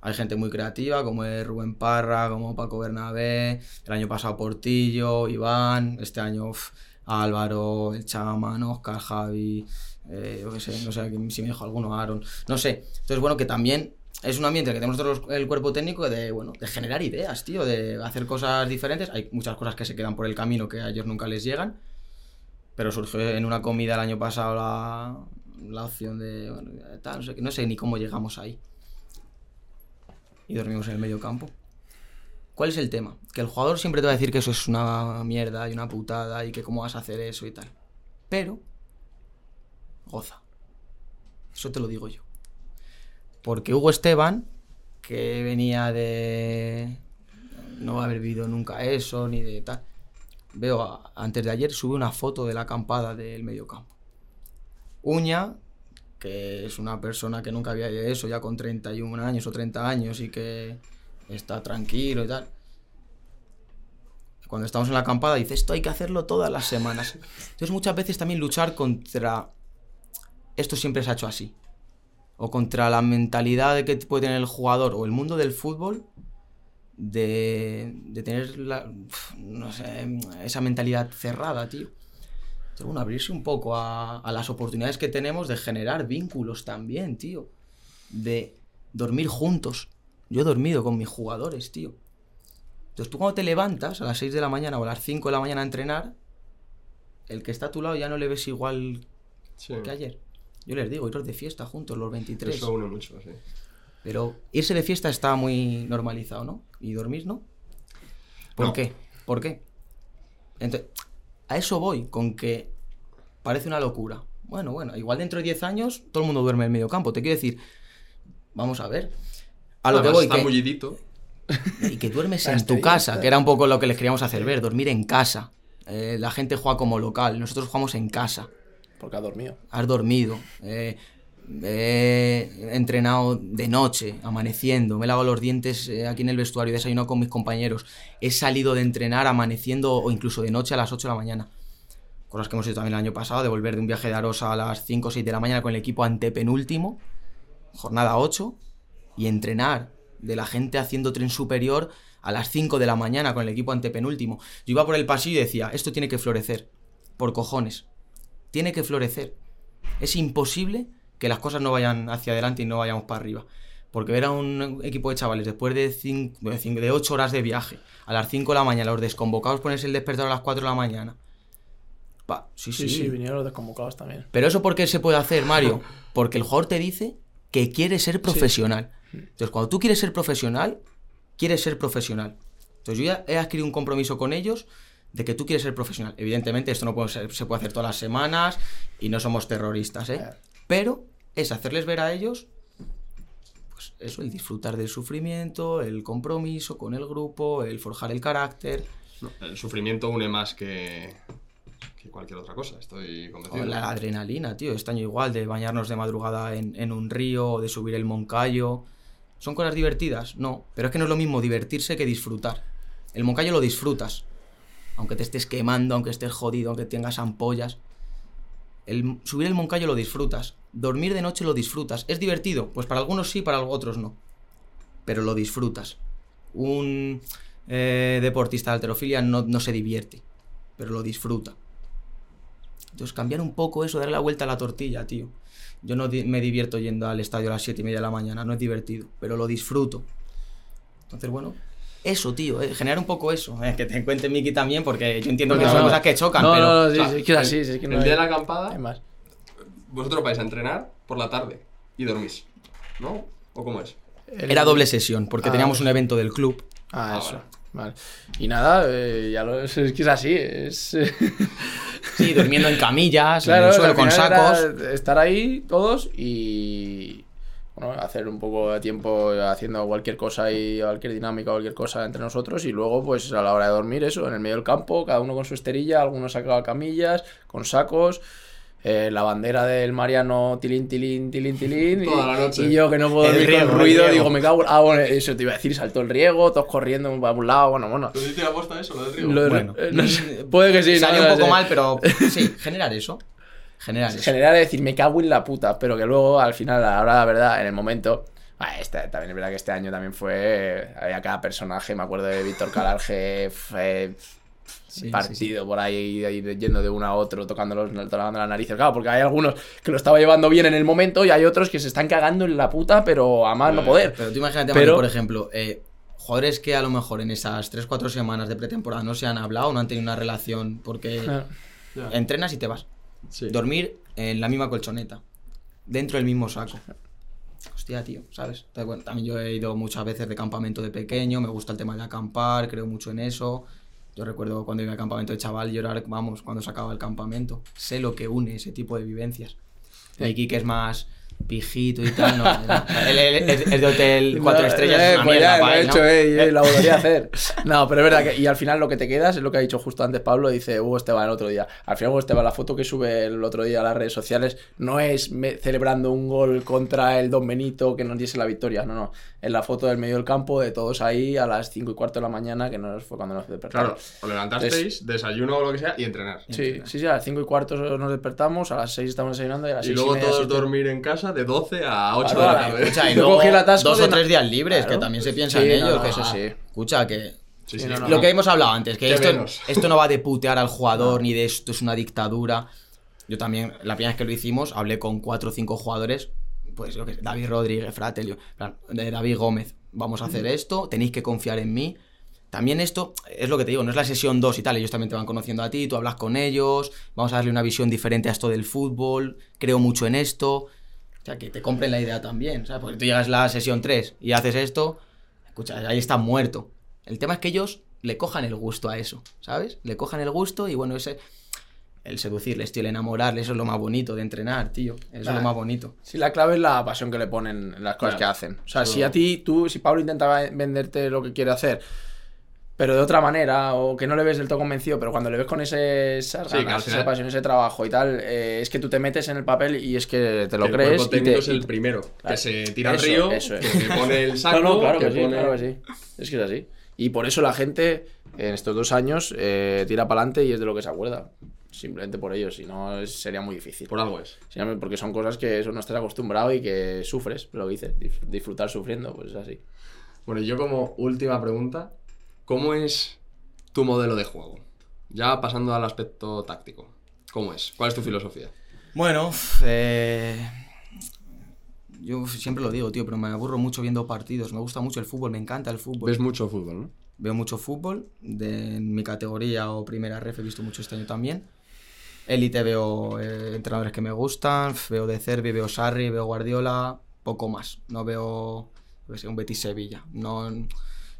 hay gente muy creativa, como es Rubén Parra, como Paco Bernabé, el año pasado Portillo, Iván, este año uf, Álvaro, el Chaman, Oscar, Javi, eh, yo qué sé, no sé si me dijo alguno, Aaron, no sé. Entonces, bueno, que también es un ambiente que tenemos nosotros el cuerpo técnico de, bueno, de generar ideas, tío, de hacer cosas diferentes. Hay muchas cosas que se quedan por el camino que a ellos nunca les llegan. Pero surgió en una comida el año pasado la, la opción de, bueno, tal, no sé, no sé ni cómo llegamos ahí. Y dormimos en el medio campo. ¿Cuál es el tema? Que el jugador siempre te va a decir que eso es una mierda y una putada y que cómo vas a hacer eso y tal. Pero, goza. Eso te lo digo yo. Porque Hugo Esteban, que venía de... No haber vivido nunca eso, ni de tal. Veo, antes de ayer sube una foto de la acampada del mediocampo. Uña, que es una persona que nunca había de eso, ya con 31 años o 30 años y que está tranquilo y tal. Cuando estamos en la acampada dice, esto hay que hacerlo todas las semanas. Entonces muchas veces también luchar contra... Esto siempre se ha hecho así. O contra la mentalidad de que puede tener el jugador o el mundo del fútbol de, de tener la, no sé, esa mentalidad cerrada, tío. Entonces, bueno, abrirse un poco a, a las oportunidades que tenemos de generar vínculos también, tío. De dormir juntos. Yo he dormido con mis jugadores, tío. Entonces tú cuando te levantas a las 6 de la mañana o a las 5 de la mañana a entrenar, el que está a tu lado ya no le ves igual Sí. que ayer. Yo les digo, iros de fiesta juntos los 23. Eso une mucho, sí. Pero irse de fiesta está muy normalizado, ¿no? Y dormir, ¿no? ¿Por No. qué? ¿Por qué? Entonces, a eso voy, con que parece una locura. Bueno, bueno, igual dentro de 10 años todo el mundo duerme en medio campo. Te quiero decir, vamos a ver. A lo que voy, está que, mullidito. y que duermes La en tu casa, que era un poco lo que les queríamos hacer ver, dormir en casa. Eh, la gente juega como local, nosotros jugamos en casa Porque ha dormido. has dormido, eh, he entrenado de noche, amaneciendo, me he lavado los dientes eh, aquí en el vestuario, he desayunado con mis compañeros, he salido de entrenar amaneciendo o incluso de noche a las 8 de la mañana. Cosas que hemos hecho también el año pasado, de volver de un viaje de Arosa a las 5 o 6 de la mañana con el equipo antepenúltimo, jornada 8, y entrenar de la gente haciendo tren superior a las 5 de la mañana con el equipo antepenúltimo. Yo iba por el pasillo y decía, esto tiene que florecer, por cojones. Tiene que florecer. Es imposible que las cosas no vayan hacia adelante y no vayamos para arriba. Porque ver a un equipo de chavales después de, cinco, de, cinco- de 8 horas de viaje, a las 5 de la mañana, los desconvocados ponerse el despertador a las 4 de la mañana. Pa, sí, Sí, sí, sí, vinieron los desconvocados también. Pero eso por qué se puede hacer, Mario? Porque el jugador te dice que quiere ser profesional. Entonces, cuando tú quieres ser profesional, quieres ser profesional. Entonces, yo ya he adquirido un compromiso con ellos de que tú quieres ser profesional. Evidentemente, esto no puede ser- se puede hacer todas las semanas y no somos terroristas, ¿eh? Pero es hacerles ver a ellos, pues eso, el disfrutar del sufrimiento, el compromiso con el grupo, el forjar el carácter. No, el sufrimiento une más que, que cualquier otra cosa, estoy convencido. O la adrenalina, tío. Este año igual, de bañarnos de madrugada en, en un río, o de subir el Moncayo. ¿Son cosas divertidas? No. Pero es que no es lo mismo divertirse que disfrutar. El Moncayo lo disfrutas. Aunque te estés quemando, aunque estés jodido, aunque tengas ampollas. El, subir el Moncayo lo disfrutas. Dormir de noche lo disfrutas. ¿Es divertido? Pues para algunos sí, para otros no. Pero lo disfrutas. Un eh, deportista de alterofilia no, no se divierte, pero lo disfruta. Entonces cambiar un poco eso, darle la vuelta a la tortilla, tío. Yo no me divierto yendo al estadio a las 7 y media de la mañana, no es divertido, pero lo disfruto. Entonces, bueno, eso, tío, eh, generar un poco eso. Eh, que te cuente Miki también, porque yo entiendo que No, son no, cosas que chocan, no, pero... no, no, sí, o sea, sí, es que es así, es que el día de la acampada, más. vosotros vais a entrenar por la tarde y dormís, ¿no? ¿O cómo es? El- Era doble sesión, porque Ah, teníamos un evento del club. Ah, Ah, eso. vale. Vale. Y nada, eh, ya lo, es, que es así. Es, Sí, durmiendo en camillas, claro, en el suelo con sacos. estar ahí todos y bueno, hacer un poco de tiempo haciendo cualquier cosa y cualquier dinámica, cualquier cosa entre nosotros y luego pues a la hora de dormir eso, en el medio del campo, cada uno con su esterilla, algunos sacaba camillas, con sacos. eh, la bandera del Mariano tilín, tilín, tilín, tilín. y- Toda la noche. Y yo que no puedo dormir riego, con el ruido, riego. digo, me cago. Ah, bueno, eso te iba a decir, saltó el riego, todos corriendo para un lado, bueno, bueno. ¿Tú te has puesto eso, lo del? Lo Bueno, eh, no sé, puede que sí. Salió no, un no poco sé. mal, pero sí, generar eso. Generar En eso. general es decir, me cago en la puta, pero que luego al final, a la hora de la verdad, en el momento. ah, este- también es verdad que este año también fue. Había cada personaje, me acuerdo de Víctor Calarge, fue Sí, partido sí, sí. por ahí, yendo de uno a otro, tocando, los, tocando las narices. Claro, porque hay algunos que lo estaba llevando bien en el momento y hay otros que se están cagando en la puta, pero a más no poder. Pero tú imagínate, Pero- Mario, por ejemplo, eh, jugadores que a lo mejor en esas 3-4 semanas de pretemporada no se han hablado, no han tenido una relación, porque Ah, entrenas y te vas. Sí. Dormir en la misma colchoneta, dentro del mismo saco. Hostia, tío, ¿sabes? Bueno, también yo he ido muchas veces de campamento de pequeño, me gusta el tema de acampar, creo mucho en eso. Yo recuerdo cuando iba al campamento de chaval llorar, vamos, cuando se acaba el campamento. Sé lo que une ese tipo de vivencias. Miki, que es más pijito y tal, no. es de hotel cuatro No, estrellas, eh, es una pues mierda ya, lo he él, ¿no? hecho, eh, y lo volvería a hacer. No, pero es verdad que, y al final lo que te quedas es lo que ha dicho justo antes Pablo, dice Hugo Esteban el otro día. Al final Hugo Esteban, la foto que sube el otro día a las redes sociales, no es me- celebrando un gol contra el Don Benito que nos diese la victoria, no, no. Es la foto del medio del campo de todos ahí a las 5 y cuarto de la mañana, que nos fue cuando nos despertamos. Claro, os levantasteis, desayuno o lo que sea y entrenar. Sí, sí, sí, a las 5 y cuarto nos despertamos, a las 6 estamos desayunando y a las Y 6 luego media, todos siete. dormir en casa de 12 a 8 Claro, de la tarde. Escucha, y luego cogí el atasco dos de o tres días libres, Claro. que también se piensa Sí, en no, ellos. no, que eso ah, sí. Escucha, que Sí, Sí, no, no, lo que hemos hablado antes, que esto, esto no va de putear al jugador ni de esto es una dictadura. Yo también, la primera vez que lo hicimos, hablé con cuatro o cinco jugadores, pues yo que David Rodríguez, Fratelio, David Gómez, vamos a hacer esto, tenéis que confiar en mí. También esto es lo que te digo, no es la sesión 2 y tal, ellos también te van conociendo a ti, tú hablas con ellos, vamos a darle una visión diferente a esto del fútbol, creo mucho en esto. O sea, que te compren la idea también, ¿sabes? Porque tú llegas a la sesión 3 y haces esto, escucha, ahí está muerto. El tema es que ellos le cojan el gusto a eso, ¿sabes? Le cojan el gusto y bueno, ese... El seducirles, tío, el enamorarles, eso es lo más bonito de entrenar, tío. Eso es lo más bonito. Sí, la clave es la pasión que le ponen en las cosas Claro. que hacen. O sea, si a ti, tú, si Pablo intenta venderte lo que quiere hacer, pero de otra manera, o que no le ves del todo convencido, pero cuando le ves con ese, esas Sí, que ganas, esa pasión, ese trabajo y tal, eh, es que tú te metes en el papel y es que te lo el crees. y técnico te- es el primero Claro. que se tira al río, eso es. que pone el saco, No, no, claro que, sí, pone- claro que sí. Es que es así. Y por eso la gente en estos dos años eh, tira para adelante y es de lo que se acuerda. Simplemente por ello, si no sería muy difícil. Por algo es. Porque son cosas que eso no estás acostumbrado y que sufres, lo que dices, disfrutar sufriendo, pues es así. Bueno, y yo como última pregunta, ¿cómo es tu modelo de juego? Ya pasando al aspecto táctico, ¿cómo es? ¿Cuál es tu filosofía? Bueno, eh, yo siempre lo digo, tío, pero me aburro mucho viendo partidos. Me gusta mucho el fútbol, me encanta el fútbol. Ves mucho fútbol, ¿no? Veo mucho fútbol, de en mi categoría o primera ref he visto mucho este año también. Élite veo eh, entrenadores que me gustan, veo De Cervi, veo Sarri, veo Guardiola, poco más. No veo qué sé, un Betis Sevilla. No,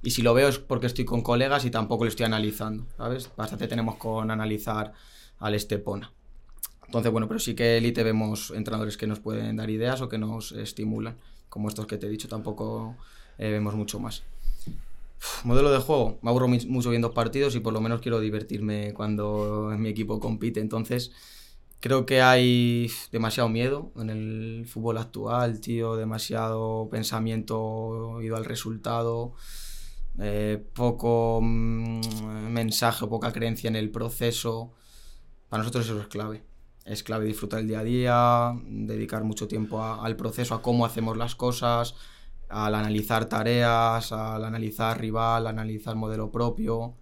y si lo veo es porque estoy con colegas y tampoco lo estoy analizando, ¿sabes? Bastante tenemos con analizar al Estepona. Entonces, bueno, pero sí que élite vemos entrenadores que nos pueden dar ideas o que nos estimulan. Como estos que te he dicho, tampoco eh, vemos mucho más. Uf, modelo de juego. Me aburro mucho viendo partidos y por lo menos quiero divertirme cuando mi equipo compite. Entonces, creo que hay demasiado miedo en el fútbol actual, tío. Demasiado pensamiento ido al resultado. Eh, poco mm, mensaje, poca creencia en el proceso. Para nosotros eso es clave. Es clave disfrutar el día a día, dedicar mucho tiempo al proceso, a cómo hacemos las cosas, al analizar tareas, al analizar rival, analizar modelo propio.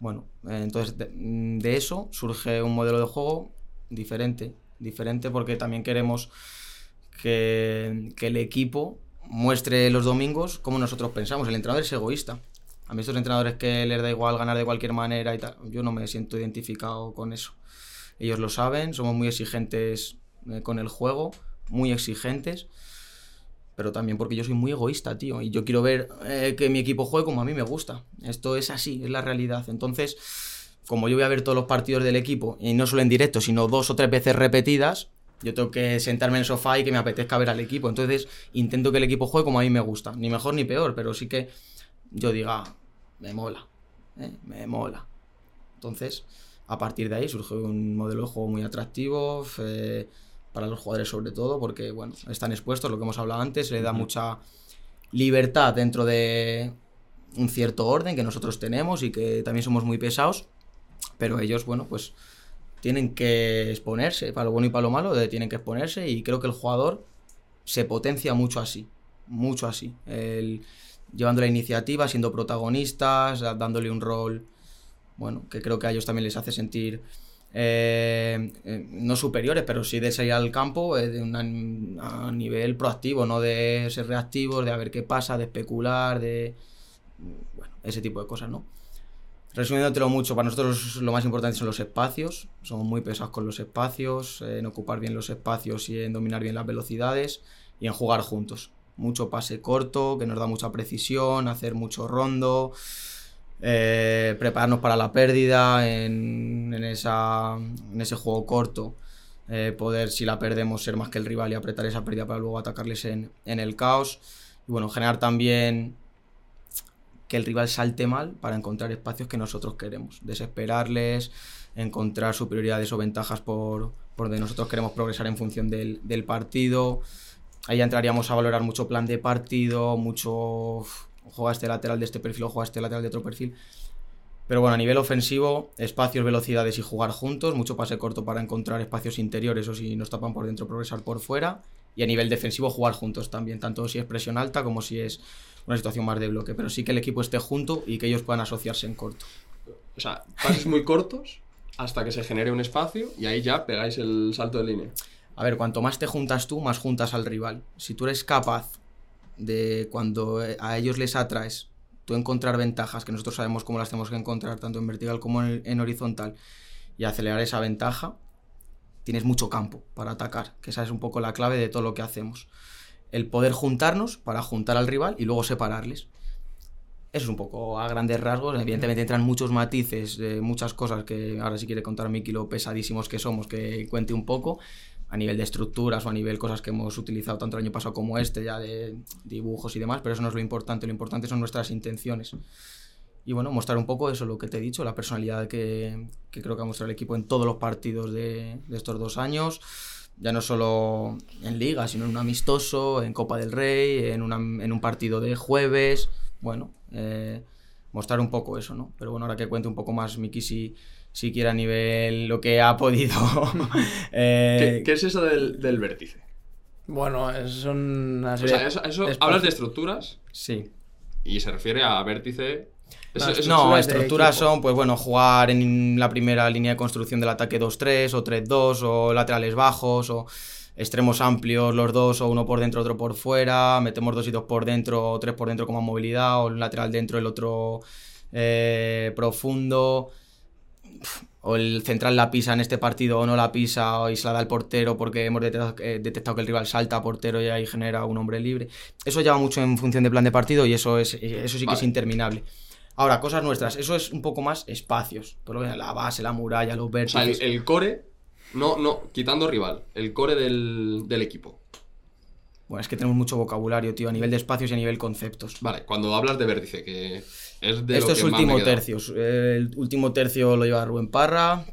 Bueno, entonces de, mm, de eso surge un modelo de juego diferente. Diferente porque también queremos que, que el equipo muestre los domingos como nosotros pensamos. El entrenador es egoísta. A mí estos entrenadores que les da igual ganar de cualquier manera y tal, yo no me siento identificado con eso. Ellos lo saben, somos muy exigentes eh, con el juego, muy exigentes, pero también porque yo soy muy egoísta, tío, y yo quiero ver eh, que mi equipo juegue como a mí me gusta. Esto es así, es la realidad. Entonces, como yo voy a ver todos los partidos del equipo, y no solo en directo, sino dos o tres veces repetidas, yo tengo que sentarme en el sofá y que me apetezca ver al equipo. Entonces, intento que el equipo juegue como a mí me gusta. Ni mejor ni peor, pero sí que yo diga, me mola, ¿eh? me mola. Entonces, a partir de ahí surge un modelo de juego muy atractivo eh, para los jugadores sobre todo, porque bueno, están expuestos, lo que hemos hablado antes, le da mucha libertad dentro de un cierto orden que nosotros tenemos y que también somos muy pesados, pero ellos, bueno, pues tienen que exponerse, para lo bueno y para lo malo, de- tienen que exponerse y creo que el jugador se potencia mucho así, mucho así. El, llevando la iniciativa, siendo protagonistas, dándole un rol, bueno, que creo que a ellos también les hace sentir eh, eh, no superiores, pero sí de salir al campo eh, de una- a nivel proactivo, no de ser reactivos, de a ver qué pasa, de especular, de bueno, ese tipo de cosas, ¿no? Resumiéndotelo mucho, para nosotros lo más importante son los espacios. Somos muy pesados con los espacios, eh, en ocupar bien los espacios y en dominar bien las velocidades y en jugar juntos. Mucho pase corto, que nos da mucha precisión, hacer mucho rondo, eh, prepararnos para la pérdida en, en esa, en ese juego corto. eh, poder, si la perdemos, ser más que el rival y apretar esa pérdida para luego atacarles en, en el caos. Y bueno, generar también que el rival salte mal para encontrar espacios que nosotros queremos. Desesperarles, encontrar superioridades o ventajas por, por donde nosotros queremos progresar en función del, del partido. Ahí entraríamos a valorar mucho plan de partido, mucho juega este lateral de este perfil o juega este lateral de otro perfil. Pero bueno, a nivel ofensivo, espacios, velocidades y jugar juntos, mucho pase corto para encontrar espacios interiores o si nos tapan por dentro, progresar por fuera. Y a nivel defensivo, jugar juntos también, tanto si es presión alta como si es una situación más de bloque. Pero sí que el equipo esté junto y que ellos puedan asociarse en corto. O sea, pases muy cortos hasta que se genere un espacio y ahí ya pegáis el salto de línea. A ver, cuanto más te juntas tú, más juntas al rival. Si tú eres capaz de cuando eh, a ellos les atraes, tú encontrar ventajas, que nosotros sabemos cómo las tenemos que encontrar, tanto en vertical como en, en horizontal, y acelerar esa ventaja, tienes mucho campo para atacar, que esa es un poco la clave de todo lo que hacemos. El poder juntarnos para juntar al rival y luego separarles. Eso es un poco a grandes rasgos. Evidentemente entran muchos matices, eh, muchas cosas que ahora si quiere contar Miki lo pesadísimos que somos, que cuente un poco a nivel de estructuras o a nivel cosas que hemos utilizado tanto el año pasado como este, ya de dibujos y demás, pero eso no es lo importante, lo importante son nuestras intenciones. Y bueno, mostrar un poco eso, lo que te he dicho, la personalidad que, que creo que ha mostrado el equipo en todos los partidos de estos dos años, ya no solo en liga, sino en un amistoso, en Copa del Rey, en, una- en un partido de jueves, bueno, eh, mostrar un poco eso, ¿no? Pero bueno, ahora que cuente un poco más Miki si, si quiere a nivel lo que ha podido. eh, ¿Qué, qué es eso del, del vértice? Bueno, es una O serie sea, eso, hablas de estructuras. Sí. y se refiere a vértice. No, estructuras son, pues bueno, jugar en la primera línea de construcción del ataque 2-3 o 3-2 o laterales bajos o extremos amplios los dos o uno por dentro, otro por fuera, metemos dos y dos por dentro o tres por dentro con más movilidad o un lateral dentro, el otro eh, profundo o el central la pisa en este partido o no la pisa o y se la da al portero porque hemos detectado, eh, detectado que el rival salta a portero y ahí genera un hombre libre. Eso lleva mucho en función de plan de partido y eso, es, eso sí que es interminable. Ahora, cosas nuestras, eso es un poco más espacios. Por lo la base, la muralla, los o sea, vértices. el, el core, no, no, quitando rival, el core del, del equipo. Bueno, es que tenemos mucho vocabulario, tío, a nivel de espacios y a nivel conceptos. Vale, cuando hablas de vértice, que es de Esto lo es que me último quedado. tercio. El último tercio lo lleva Rubén Parra.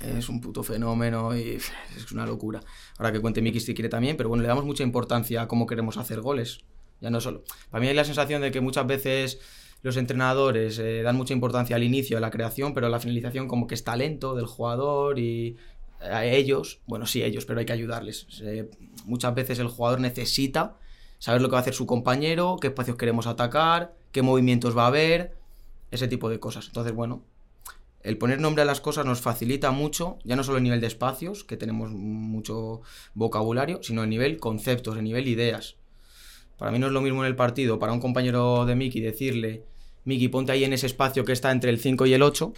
Es un puto fenómeno y es una locura. Ahora que cuente Miki si quiere también, pero bueno, le damos mucha importancia a cómo queremos hacer goles. Ya no solo. Para mí hay la sensación de que muchas veces los entrenadores eh, dan mucha importancia al inicio de la creación, pero la finalización como que es talento del jugador y a ellos, bueno, sí, ellos, pero hay que ayudarles. Eh, muchas veces el jugador necesita saber lo que va a hacer su compañero, qué espacios queremos atacar, qué movimientos va a haber, ese tipo de cosas. Entonces, bueno, el poner nombre a las cosas nos facilita mucho, ya no solo a nivel de espacios, que tenemos mucho vocabulario, sino a nivel conceptos, a nivel ideas. Para mí no es lo mismo en el partido, para un compañero de Miki decirle, Miki, ponte ahí en ese espacio que está entre el 5 y el 8,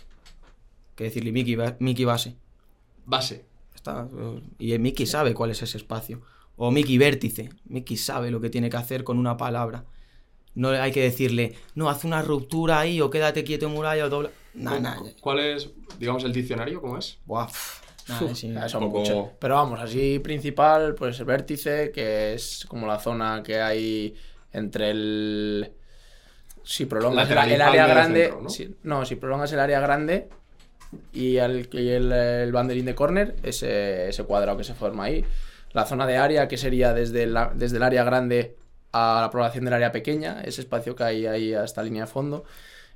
que decirle, Miki, Miki base. Base. Está, eh, y Miki sabe cuál es ese espacio. O Miki vértice. Miki sabe lo que tiene que hacer con una palabra. No hay que decirle, no, haz una ruptura ahí o quédate quieto en muralla o dobla. Nah, nah, ¿Cu- ¿Cuál es, digamos, el diccionario? ¿Cómo es? buah, nah, sí. Poco-. Pero vamos, así principal, pues el vértice, que es como la zona que hay entre el. Si prolongas el, área grande. centro, ¿no? si- ¿no? si prolongas el área grande y el, y el, el banderín de córner, ese, ese cuadrado que se forma ahí. La zona de área, que sería desde, la- desde el área grande a la población del área pequeña, ese espacio que hay ahí hasta línea de fondo.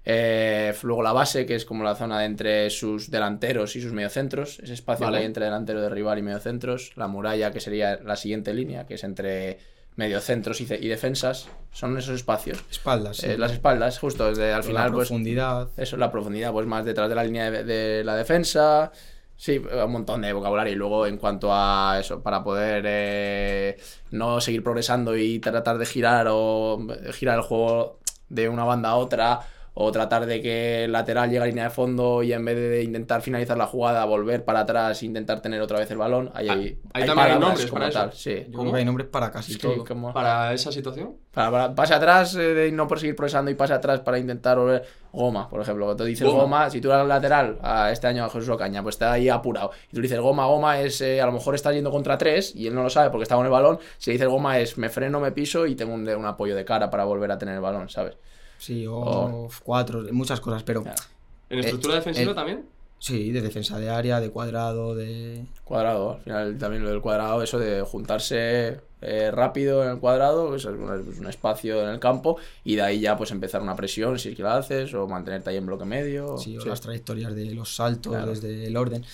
Eh, luego la base, que es como la zona de entre sus delanteros y sus mediocentros, ese espacio Vale. que hay entre delantero de rival y mediocentros. La muralla, que sería la siguiente línea, que es entre mediocentros y, y defensas. Son esos espacios. Espaldas. sí. Eh, las espaldas, justo desde al final, la pues profundidad. eso, la profundidad, pues más detrás de la línea de, de la defensa. Sí, un montón de vocabulario. Y luego, en cuanto a eso, para poder eh, no seguir progresando y tratar de girar o girar el juego de una banda a otra, o tratar de que el lateral llegue a línea de fondo y en vez de intentar finalizar la jugada, volver para atrás e intentar tener otra vez el balón. Ahí, Ah, hay, ahí hay también hay nombres como para eso. tal, sí. Yo creo que hay nombres para casi Sí, todo. como- Para esa situación. para, para- pase atrás eh, de no por seguir progresando y pase atrás para intentar volver. Goma, por ejemplo. Cuando tú dices Goma. goma, si tú eres lateral a este año a Jesús Ocaña, pues está ahí apurado. Y tú dices goma, goma es eh, a lo mejor estás yendo contra tres y él no lo sabe porque está con el balón. Si dices goma es me freno, me piso y tengo un, un apoyo de cara para volver a tener el balón, ¿sabes? Sí, o cuatro, muchas cosas, pero Claro. ¿En Eh, estructura defensiva eh, también? sí, de defensa de área, de cuadrado, de... Cuadrado, al final también lo del cuadrado, eso de juntarse eh, rápido en el cuadrado, eso es un, es un espacio en el campo y de ahí ya pues empezar una presión si es que la haces o mantenerte ahí en bloque medio. Sí, o sí. las trayectorias de los saltos, Claro. desde el orden.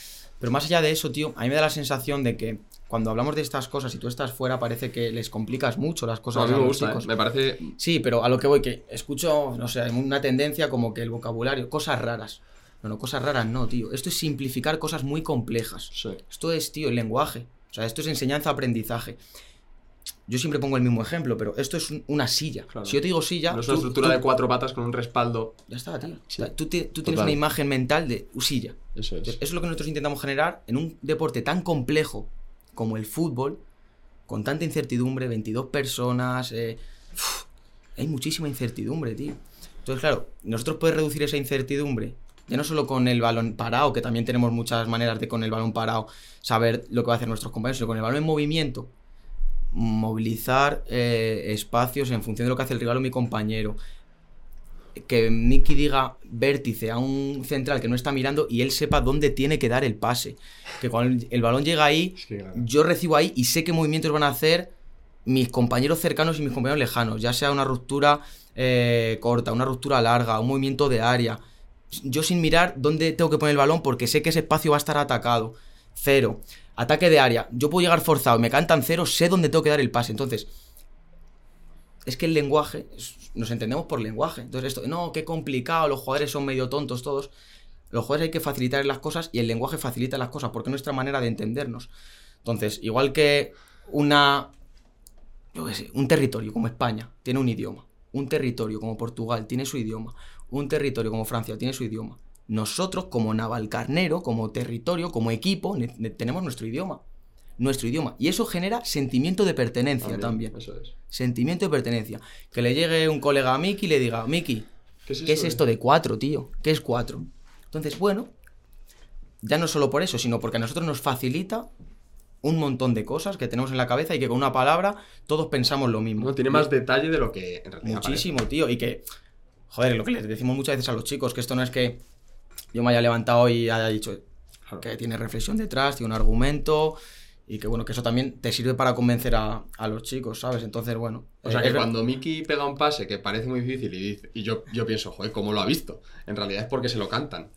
Pero más allá de eso, tío, a mí me da la sensación de que cuando hablamos de estas cosas y tú estás fuera, parece que les complicas mucho las No, cosas a mí me los gusta, ¿eh? me parece. Sí, pero a lo que voy, que escucho, no sé, una tendencia como que el vocabulario, cosas raras. No, no, cosas raras no, tío. Esto es simplificar cosas muy complejas. Sí. Esto es, tío, el lenguaje. O sea, esto es enseñanza-aprendizaje. Yo siempre pongo el mismo ejemplo, pero esto es un- una silla. Claro. Si yo te digo silla, No es una tú- estructura tú- de cuatro patas con un respaldo. Ya está, tío. Sí. Tú, te- tú tienes una imagen mental de silla. Eso es. Eso es lo que nosotros intentamos generar en un deporte tan complejo como el fútbol, con tanta incertidumbre, 22 personas. eh, uf, hay muchísima incertidumbre, tío. Entonces, claro, nosotros podemos reducir esa incertidumbre, ya no solo con el balón parado, que también tenemos muchas maneras de con el balón parado saber lo que va a hacer nuestros compañeros, sino con el balón en movimiento, movilizar eh, espacios en función de lo que hace el rival o mi compañero. Que Nicky diga vértice a un central que no está mirando y él sepa dónde tiene que dar el pase. Que cuando el- balón llega ahí, claro. yo recibo ahí y sé qué movimientos van a hacer mis compañeros cercanos y mis compañeros lejanos, ya sea una ruptura eh, corta, una ruptura larga, un movimiento de área. Yo sin mirar dónde tengo que poner el balón porque sé que ese espacio va a estar atacado. Cero. Ataque de área. Yo puedo llegar forzado me cantan cero, sé dónde tengo que dar el pase. Entonces, es que el lenguaje, nos entendemos por lenguaje. Entonces esto, no, qué complicado, los jugadores son medio tontos todos. Los jugadores hay que facilitar las cosas y el lenguaje facilita las cosas porque es nuestra manera de entendernos. Entonces, igual que una, yo qué sé, un territorio como España tiene un idioma, un territorio como Portugal tiene su idioma, un territorio como Francia tiene su idioma. Nosotros, como Navalcarnero, como territorio, como equipo, ne- ne- tenemos nuestro idioma. Nuestro idioma. Y eso genera sentimiento de pertenencia también. Eso es. Sentimiento de pertenencia. Que le llegue un colega a Miki y le diga, Miki, ¿Qué es, ¿qué es esto eh? de cuatro, tío? ¿Qué es cuatro? Entonces, bueno, ya no solo por eso, sino porque a nosotros nos facilita un montón de cosas que tenemos en la cabeza y que con una palabra todos pensamos lo mismo. No, tiene más detalle de lo que en realidad Muchísimo, tío. Y que, joder, lo que les decimos muchas veces a los chicos, que esto no es que yo me haya levantado y haya dicho que tiene reflexión detrás, tiene un argumento. Y que bueno, que eso también te sirve para convencer a, a los chicos, ¿sabes? Entonces, bueno. O sea eh, que es cuando Miki pega un pase que parece muy difícil y, dice- y yo, yo pienso, joder, ¿cómo lo ha visto? En realidad es porque se lo cantan.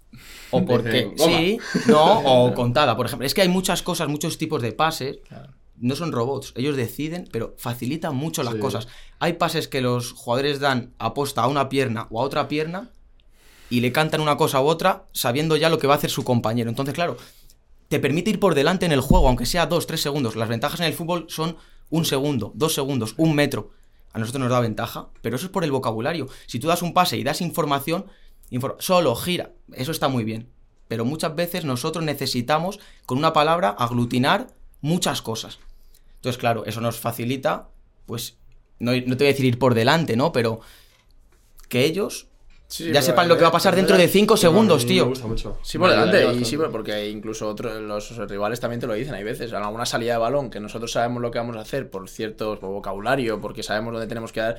O porque. Dicen. Sí, no, o contada, por ejemplo. Es que hay muchas cosas, muchos tipos de pases. Claro. No son robots, ellos deciden, pero facilitan mucho las Sí. cosas. Hay pases que los jugadores dan aposta a una pierna o a otra pierna y le cantan una cosa u otra sabiendo ya lo que va a hacer su compañero. Entonces, claro, te permite ir por delante en el juego, aunque sea dos, tres segundos. Las ventajas en el fútbol son un segundo, dos segundos, un metro. A nosotros nos da ventaja, pero eso es por el vocabulario. Si tú das un pase y das información, infor- solo gira, eso está muy bien. Pero muchas veces nosotros necesitamos, con una palabra, aglutinar muchas cosas. Entonces, claro, eso nos facilita, pues, no, no te voy a decir ir por delante, ¿no? Pero que ellos Sí, ya sepan lo que va a pasar dentro de 5 segundos, tío. Me gusta mucho. Sí, por delante, y sí, porque incluso otros, los rivales también te lo dicen, hay veces, en alguna salida de balón que nosotros sabemos lo que vamos a hacer por cierto por vocabulario, porque sabemos dónde tenemos que dar,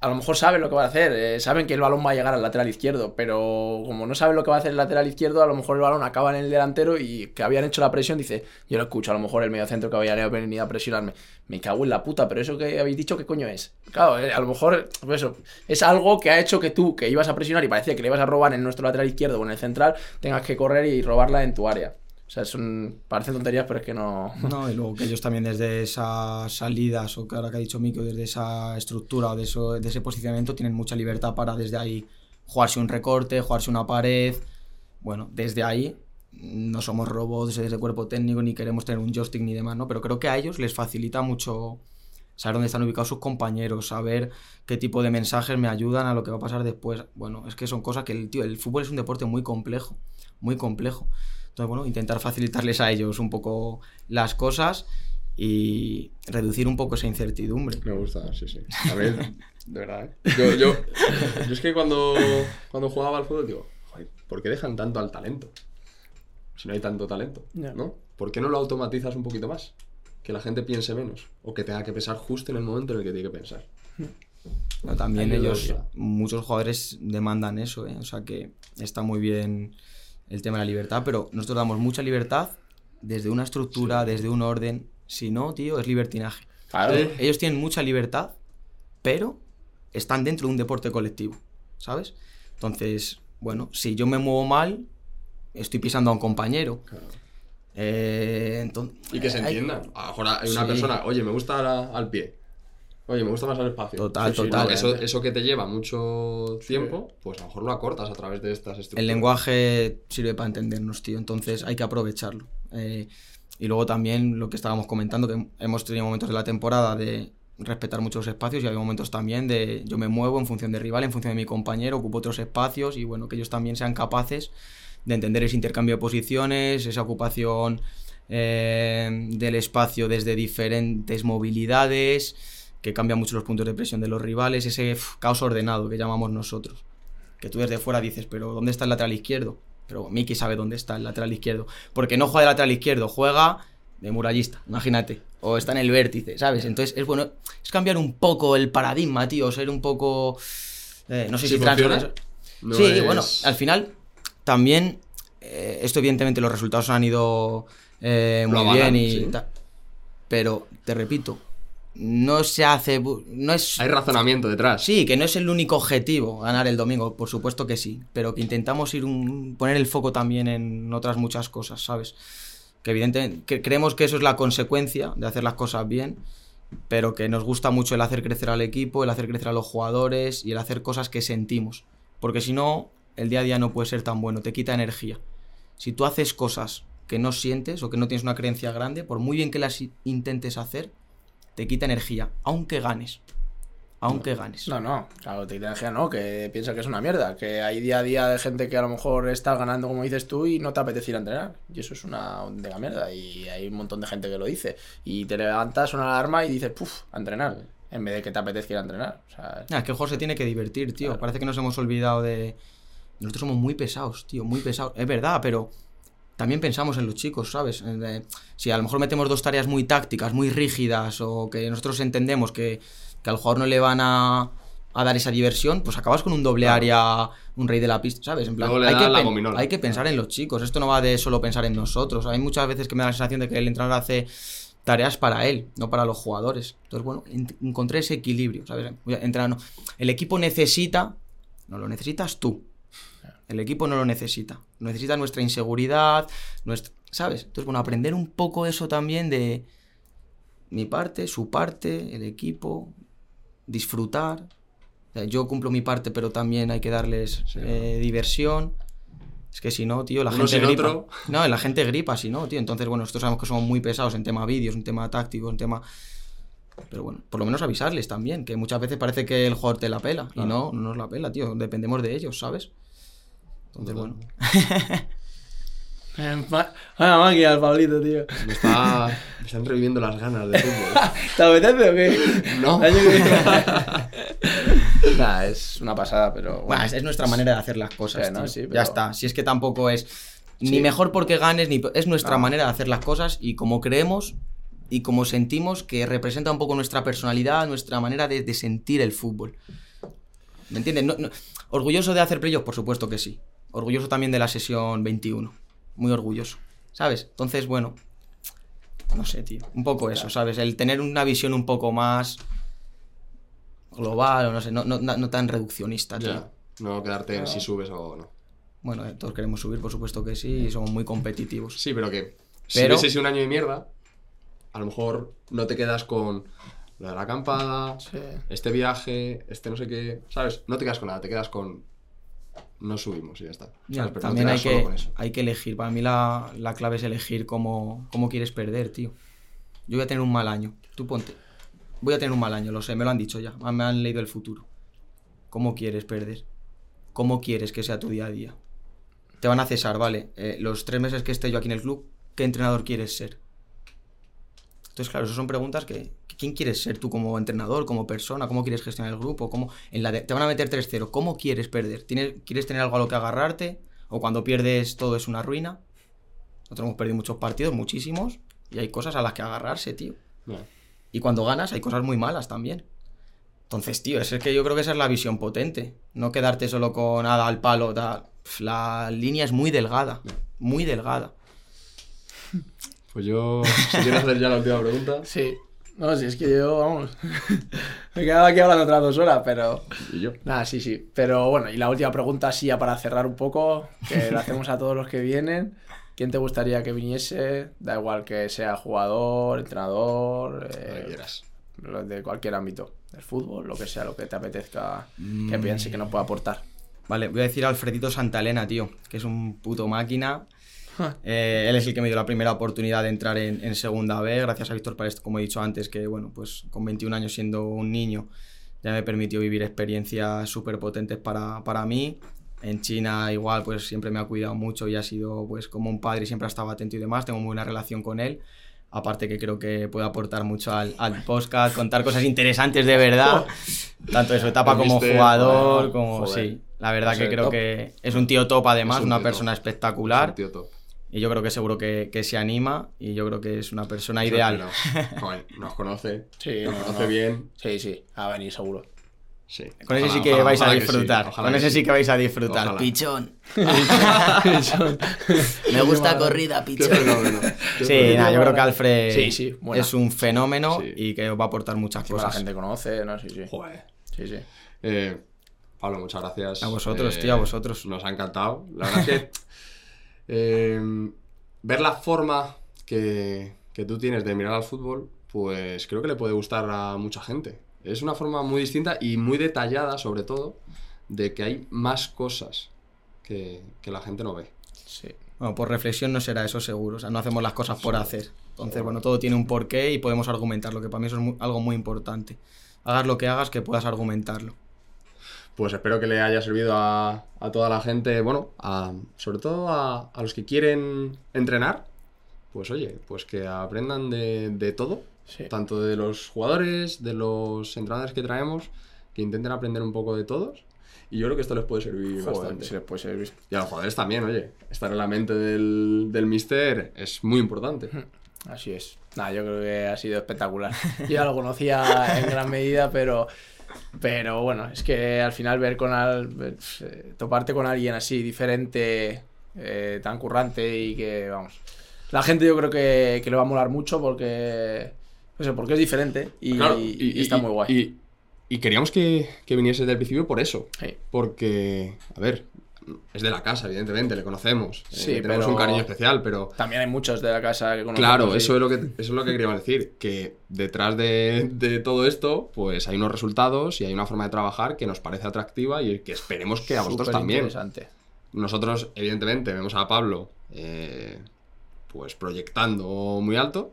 a lo mejor saben lo que va a hacer, eh, saben que el balón va a llegar al lateral izquierdo, pero como no saben lo que va a hacer el lateral izquierdo, a lo mejor el balón acaba en el delantero y que habían hecho la presión, dice, yo lo escucho, a lo mejor el mediocentro que había venido a presionarme, me cago en la puta, pero eso que habéis dicho, ¿qué coño es? Claro, eh, a lo mejor, pues eso, es algo que ha hecho que tú, que ibas a presionar y parecía que le ibas a robar en nuestro lateral izquierdo o en el central, tengas que correr y robarla en tu área. O sea, son, parecen tonterías, pero es que no... No, y luego que ellos también desde esas salidas, o que ahora que ha dicho Miko, desde esa estructura de, eso, de ese posicionamiento, tienen mucha libertad para desde ahí jugarse un recorte, jugarse una pared. Bueno, desde ahí no somos robots desde cuerpo técnico, ni queremos tener un joystick ni demás, ¿no? Pero creo que a ellos les facilita mucho saber dónde están ubicados sus compañeros, saber qué tipo de mensajes me ayudan a lo que va a pasar después. Bueno, es que son cosas que el tío, el fútbol es un deporte muy complejo, muy complejo. Entonces, bueno, intentar facilitarles a ellos un poco las cosas y reducir un poco esa incertidumbre. Me gusta, sí, sí. A ver, de verdad, ¿eh? Yo, yo, yo es que cuando, cuando jugaba al fútbol digo, joder, ¿por qué dejan tanto al talento? Si no hay tanto talento. ¿no? ¿Por qué no lo automatizas un poquito más? Que la gente piense menos. O que tenga que pensar justo en el momento en el que tiene que pensar. También ellos, muchos jugadores demandan eso, ¿eh? o sea que está muy bien el tema de la libertad, pero nosotros damos mucha libertad desde una estructura, desde un orden. Si no, tío, es libertinaje. Claro. Ellos tienen mucha libertad, pero están dentro de un deporte colectivo, ¿sabes? Entonces, bueno, si yo me muevo mal, estoy pisando a un compañero. Claro. Eh, Y que se hay- entiendan. A lo mejor hay una Sí. persona, oye, me gusta la- al pie. Oye, me gusta más al espacio. Total, Sí, sí, total. no, eso, eso que te lleva mucho tiempo, pues a lo mejor lo acortas a través de estas estructuras. El lenguaje sirve para entendernos, tío. Entonces hay que aprovecharlo. Eh, y luego también lo que estábamos comentando, que hemos tenido momentos de la temporada de respetar muchos espacios y hay momentos también de yo me muevo en función de rival, en función de mi compañero, ocupo otros espacios y bueno, que ellos también sean capaces de entender ese intercambio de posiciones, esa ocupación eh, del espacio desde diferentes movilidades, que cambia mucho los puntos de presión de los rivales, ese caos ordenado que llamamos nosotros que tú desde fuera dices, pero ¿dónde está el lateral izquierdo? Pero Miki sabe dónde está el lateral izquierdo. Porque no juega de lateral izquierdo, juega de murallista, imagínate. O está en el vértice, ¿sabes? Entonces es bueno, es cambiar un poco el paradigma, tío, ser un poco... eh, no sé Si si, no sí, es- bueno, al final también, eh, esto evidentemente los resultados han ido eh, Lo muy bien y sí. tal. Pero, te repito, no se hace... No es... Hay razonamiento detrás. Sí, que no es el único objetivo ganar el domingo, por supuesto que sí, pero que intentamos ir un, poner el foco también en otras muchas cosas, ¿sabes? Que evidentemente que creemos que eso es la consecuencia de hacer las cosas bien pero que nos gusta mucho el hacer crecer al equipo, el hacer crecer a los jugadores y el hacer cosas que sentimos. Porque si no, el día a día no puede ser tan bueno, te quita energía. Si tú haces cosas que no sientes o que no tienes una creencia grande, por muy bien que las intentes hacer, te quita energía, aunque ganes. Aunque ganes. No, no, claro, te quita energía, no, que piensa que es una mierda, que hay día a día de gente que a lo mejor está ganando, como dices tú, y no te apetece ir a entrenar. Y eso es una auténtica mierda, y hay un montón de gente que lo dice. Y te levantas una alarma y dices, puf, a entrenar, en vez de que te apetezca ir a entrenar. O sea, Ah, es que el juego se tiene que divertir, tío. Parece que nos hemos olvidado de. Nosotros somos muy pesados, tío, muy pesados. Es verdad, pero también pensamos en los chicos, ¿sabes? De- si a lo mejor metemos dos tareas muy tácticas, muy rígidas, o que nosotros entendemos que, que al jugador no le van a, a dar esa diversión, pues acabas con un doble área, un rey de la pista, ¿sabes? En plan, hay, que la pen- gominola. hay que pensar en los chicos. Esto no va de solo pensar en nosotros. Hay muchas veces que me da la sensación de que el entrenador hace tareas para él, no para los jugadores. Entonces, bueno, en- encontré ese equilibrio, ¿sabes? Entrenar, no. El equipo necesita, no lo necesitas tú. El equipo no lo necesita. Necesita nuestra inseguridad, nuestra, ¿sabes? Entonces, bueno, aprender un poco eso también de mi parte, su parte, el equipo, disfrutar. O sea, yo cumplo mi parte, pero también hay que darles eh, diversión. Es que si no, tío, la Uno gente gripa. otro. No, la gente gripa, si no, tío. Entonces, bueno, nosotros sabemos que somos muy pesados en tema vídeos, en tema táctico, en tema. Pero bueno, por lo menos avisarles también, que muchas veces parece que el jugador te la pela. Y no, no nos la pela, tío. Dependemos de ellos, ¿sabes? Entonces, bueno. eh, ma- Vaya máquina el Pablito, tío. Me, está, me están reviviendo las ganas de fútbol. ¿Te apetece o qué? No. Nah, es una pasada, pero bueno. Bueno, es, es nuestra manera de hacer las cosas. Ya está. Si es que tampoco es ni mejor porque ganes, ni es nuestra No. manera de hacer las cosas y como creemos y como sentimos que representa un poco nuestra personalidad, nuestra manera de, de sentir el fútbol. ¿Me entiendes? No- no- ¿Orgulloso de hacer playoffs? Por supuesto que sí. Orgulloso también de la sesión 21. Muy orgulloso. ¿Sabes? Entonces, bueno. No sé, tío. Un poco eso, ¿sabes? El tener una visión un poco más global o no sé, no, no, no tan reduccionista, tío. Ya. No quedarte en si subes o no. Bueno, eh, todos queremos subir, por supuesto que sí, y somos muy competitivos. Sí, pero que si Pero- hubiese sido un año de mierda, a lo mejor no te quedas con lo de la acampada, Sí. este viaje, este no sé qué, ¿sabes? No te quedas con nada, te quedas con no subimos y ya está. Ya, ¿sabes? Pero no también hay que, con eso. hay que elegir. Para mí la, la clave es elegir cómo, cómo quieres perder, tío. Yo voy a tener un mal año. Tú ponte. Voy a tener un mal año, lo sé, me lo han dicho ya. Me han leído el futuro. ¿Cómo quieres perder? ¿Cómo quieres que sea tu día a día? Te van a cesar, vale. eh, los tres meses que esté yo aquí en el club, ¿qué entrenador quieres ser? Entonces, claro, esas son preguntas que. ¿Quién quieres ser tú como entrenador, como persona? ¿Cómo quieres gestionar el grupo? ¿Cómo, en la de- te van a meter 3-0. ¿Cómo quieres perder? ¿Tienes, ¿Quieres tener algo a lo que agarrarte? ¿O cuando pierdes todo es una ruina? Nosotros hemos perdido muchos partidos, muchísimos. Y hay cosas a las que agarrarse, tío. Y cuando ganas hay cosas muy malas también. Entonces, tío, es que yo creo que esa es la visión potente. No quedarte solo con nada al palo, tal. La línea es muy delgada. Muy delgada. Pues yo, si quieres hacer ya la última pregunta. Sí. No, si es que yo, vamos. Me quedaba aquí hablando otras dos horas, pero. Y yo. Nada, sí, sí. Pero bueno, y la última pregunta, sí, ya para cerrar un poco, que la hacemos a todos los que vienen. ¿Quién te gustaría que viniese? Da igual que sea jugador, entrenador, Lo que eh, quieras. de cualquier ámbito. Del fútbol, lo que sea, lo que te apetezca Mm. que piense que nos pueda aportar. Vale, voy a decir a Alfredito Santalena, tío, que es un puto máquina. Eh, él es el que me dio la primera oportunidad de entrar en, en Segunda B, gracias a Víctor Párez, como he dicho antes, que bueno, pues con 21 años siendo un niño ya me permitió vivir experiencias súper potentes para, para mí. En China igual, pues siempre me ha cuidado mucho y ha sido pues como un padre, y siempre ha estado atento y demás, tengo muy buena relación con él. Aparte que creo que puede aportar mucho al, al podcast, contar cosas interesantes de verdad, tanto de su etapa como jugador, como joder. sí. La verdad que creo top. que es un tío top además, Es un una tío persona top. espectacular. Es un tío top. Y yo creo que seguro que, que se anima y yo creo que es una persona ideal. Joder, nos conoce. Sí, nos no, conoce no. bien. Sí, sí, a venir seguro. Sí. Con ese sí que ojalá, vais a ojalá disfrutar. Con ese sí que vais a disfrutar. Ojalá. Pichón. Me gusta corrida, Qué pichón. fenómeno. Qué Sí, nada, yo creo que Alfred Sí, sí, buena. es un fenómeno Sí. y que os va a aportar muchas Que la cosas. gente conoce, ¿no? Sí, sí. Joder. Sí, sí. Eh, Pablo, muchas gracias. A vosotros, Eh, tío, a vosotros. Nos ha encantado. La verdad es que eh, ver la forma que, que tú tienes de mirar al fútbol pues creo que le puede gustar a mucha gente. Es una forma muy distinta y muy detallada, sobre todo, de que hay más cosas que, que la gente no ve. Sí. Bueno, por reflexión no será eso seguro, o sea, no hacemos las cosas por hacer. Entonces, bueno, todo tiene un porqué y podemos argumentarlo, que para mí eso es algo muy importante. Hagas lo que hagas, que puedas argumentarlo. Pues espero que le haya servido a, a toda la gente, bueno, a- sobre todo a, a los que quieren entrenar, pues oye, pues que aprendan de, de todo, Sí. tanto de los jugadores, de los entrenadores que traemos, que intenten aprender un poco de todos. Y yo creo que esto les puede servir Joder, bastante. sí les puede servir. Y a los jugadores también, oye, estar en la mente del, del mister es muy importante. Así es. Nada, yo creo que ha sido espectacular. Yo ya lo conocía en gran medida, pero, pero bueno, es que al final ver con al, ver, eh, toparte con alguien así diferente, eh, tan currante y que vamos. La gente yo creo que, que le va a molar mucho porque no sé, porque es diferente y, Claro, y está muy guay. Y, y queríamos que, que viniese desde el principio por eso. Sí. Porque, a ver, es de la casa, evidentemente, le conocemos. eh, Sí, tenemos pero- un cariño especial, pero. También hay muchos de la casa que conocemos. Claro, eso es, lo que, eso es lo que queríamos decir, que detrás de, de todo esto, pues hay unos resultados y hay una forma de trabajar que nos parece atractiva y que esperemos que a vosotros también. Superinteresante. Nosotros, evidentemente, vemos a Pablo eh, pues proyectando muy alto.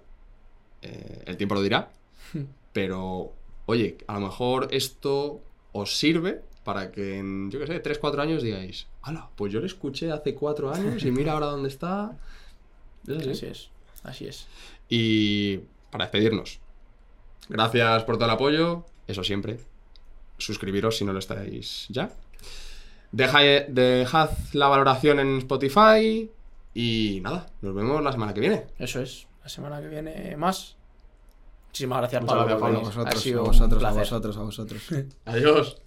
eh, el tiempo lo dirá. Pero, oye, a lo mejor esto os sirve para que en, yo qué sé, 3, 4 años digáis, hala, pues yo le escuché hace 4 años y mira ahora dónde está. Es así. Así es. Así es. Y para despedirnos, gracias por todo el apoyo, eso siempre. Suscribiros si no lo estáis ya. Deja- dejad la valoración en Spotify. Y nada, nos vemos la semana que viene. Eso es. La semana que viene más. Muchísimas gracias, Muchas Pablo. gracias, Pablo. A vosotros, Ha sido a un vosotros, a vosotros. Adiós.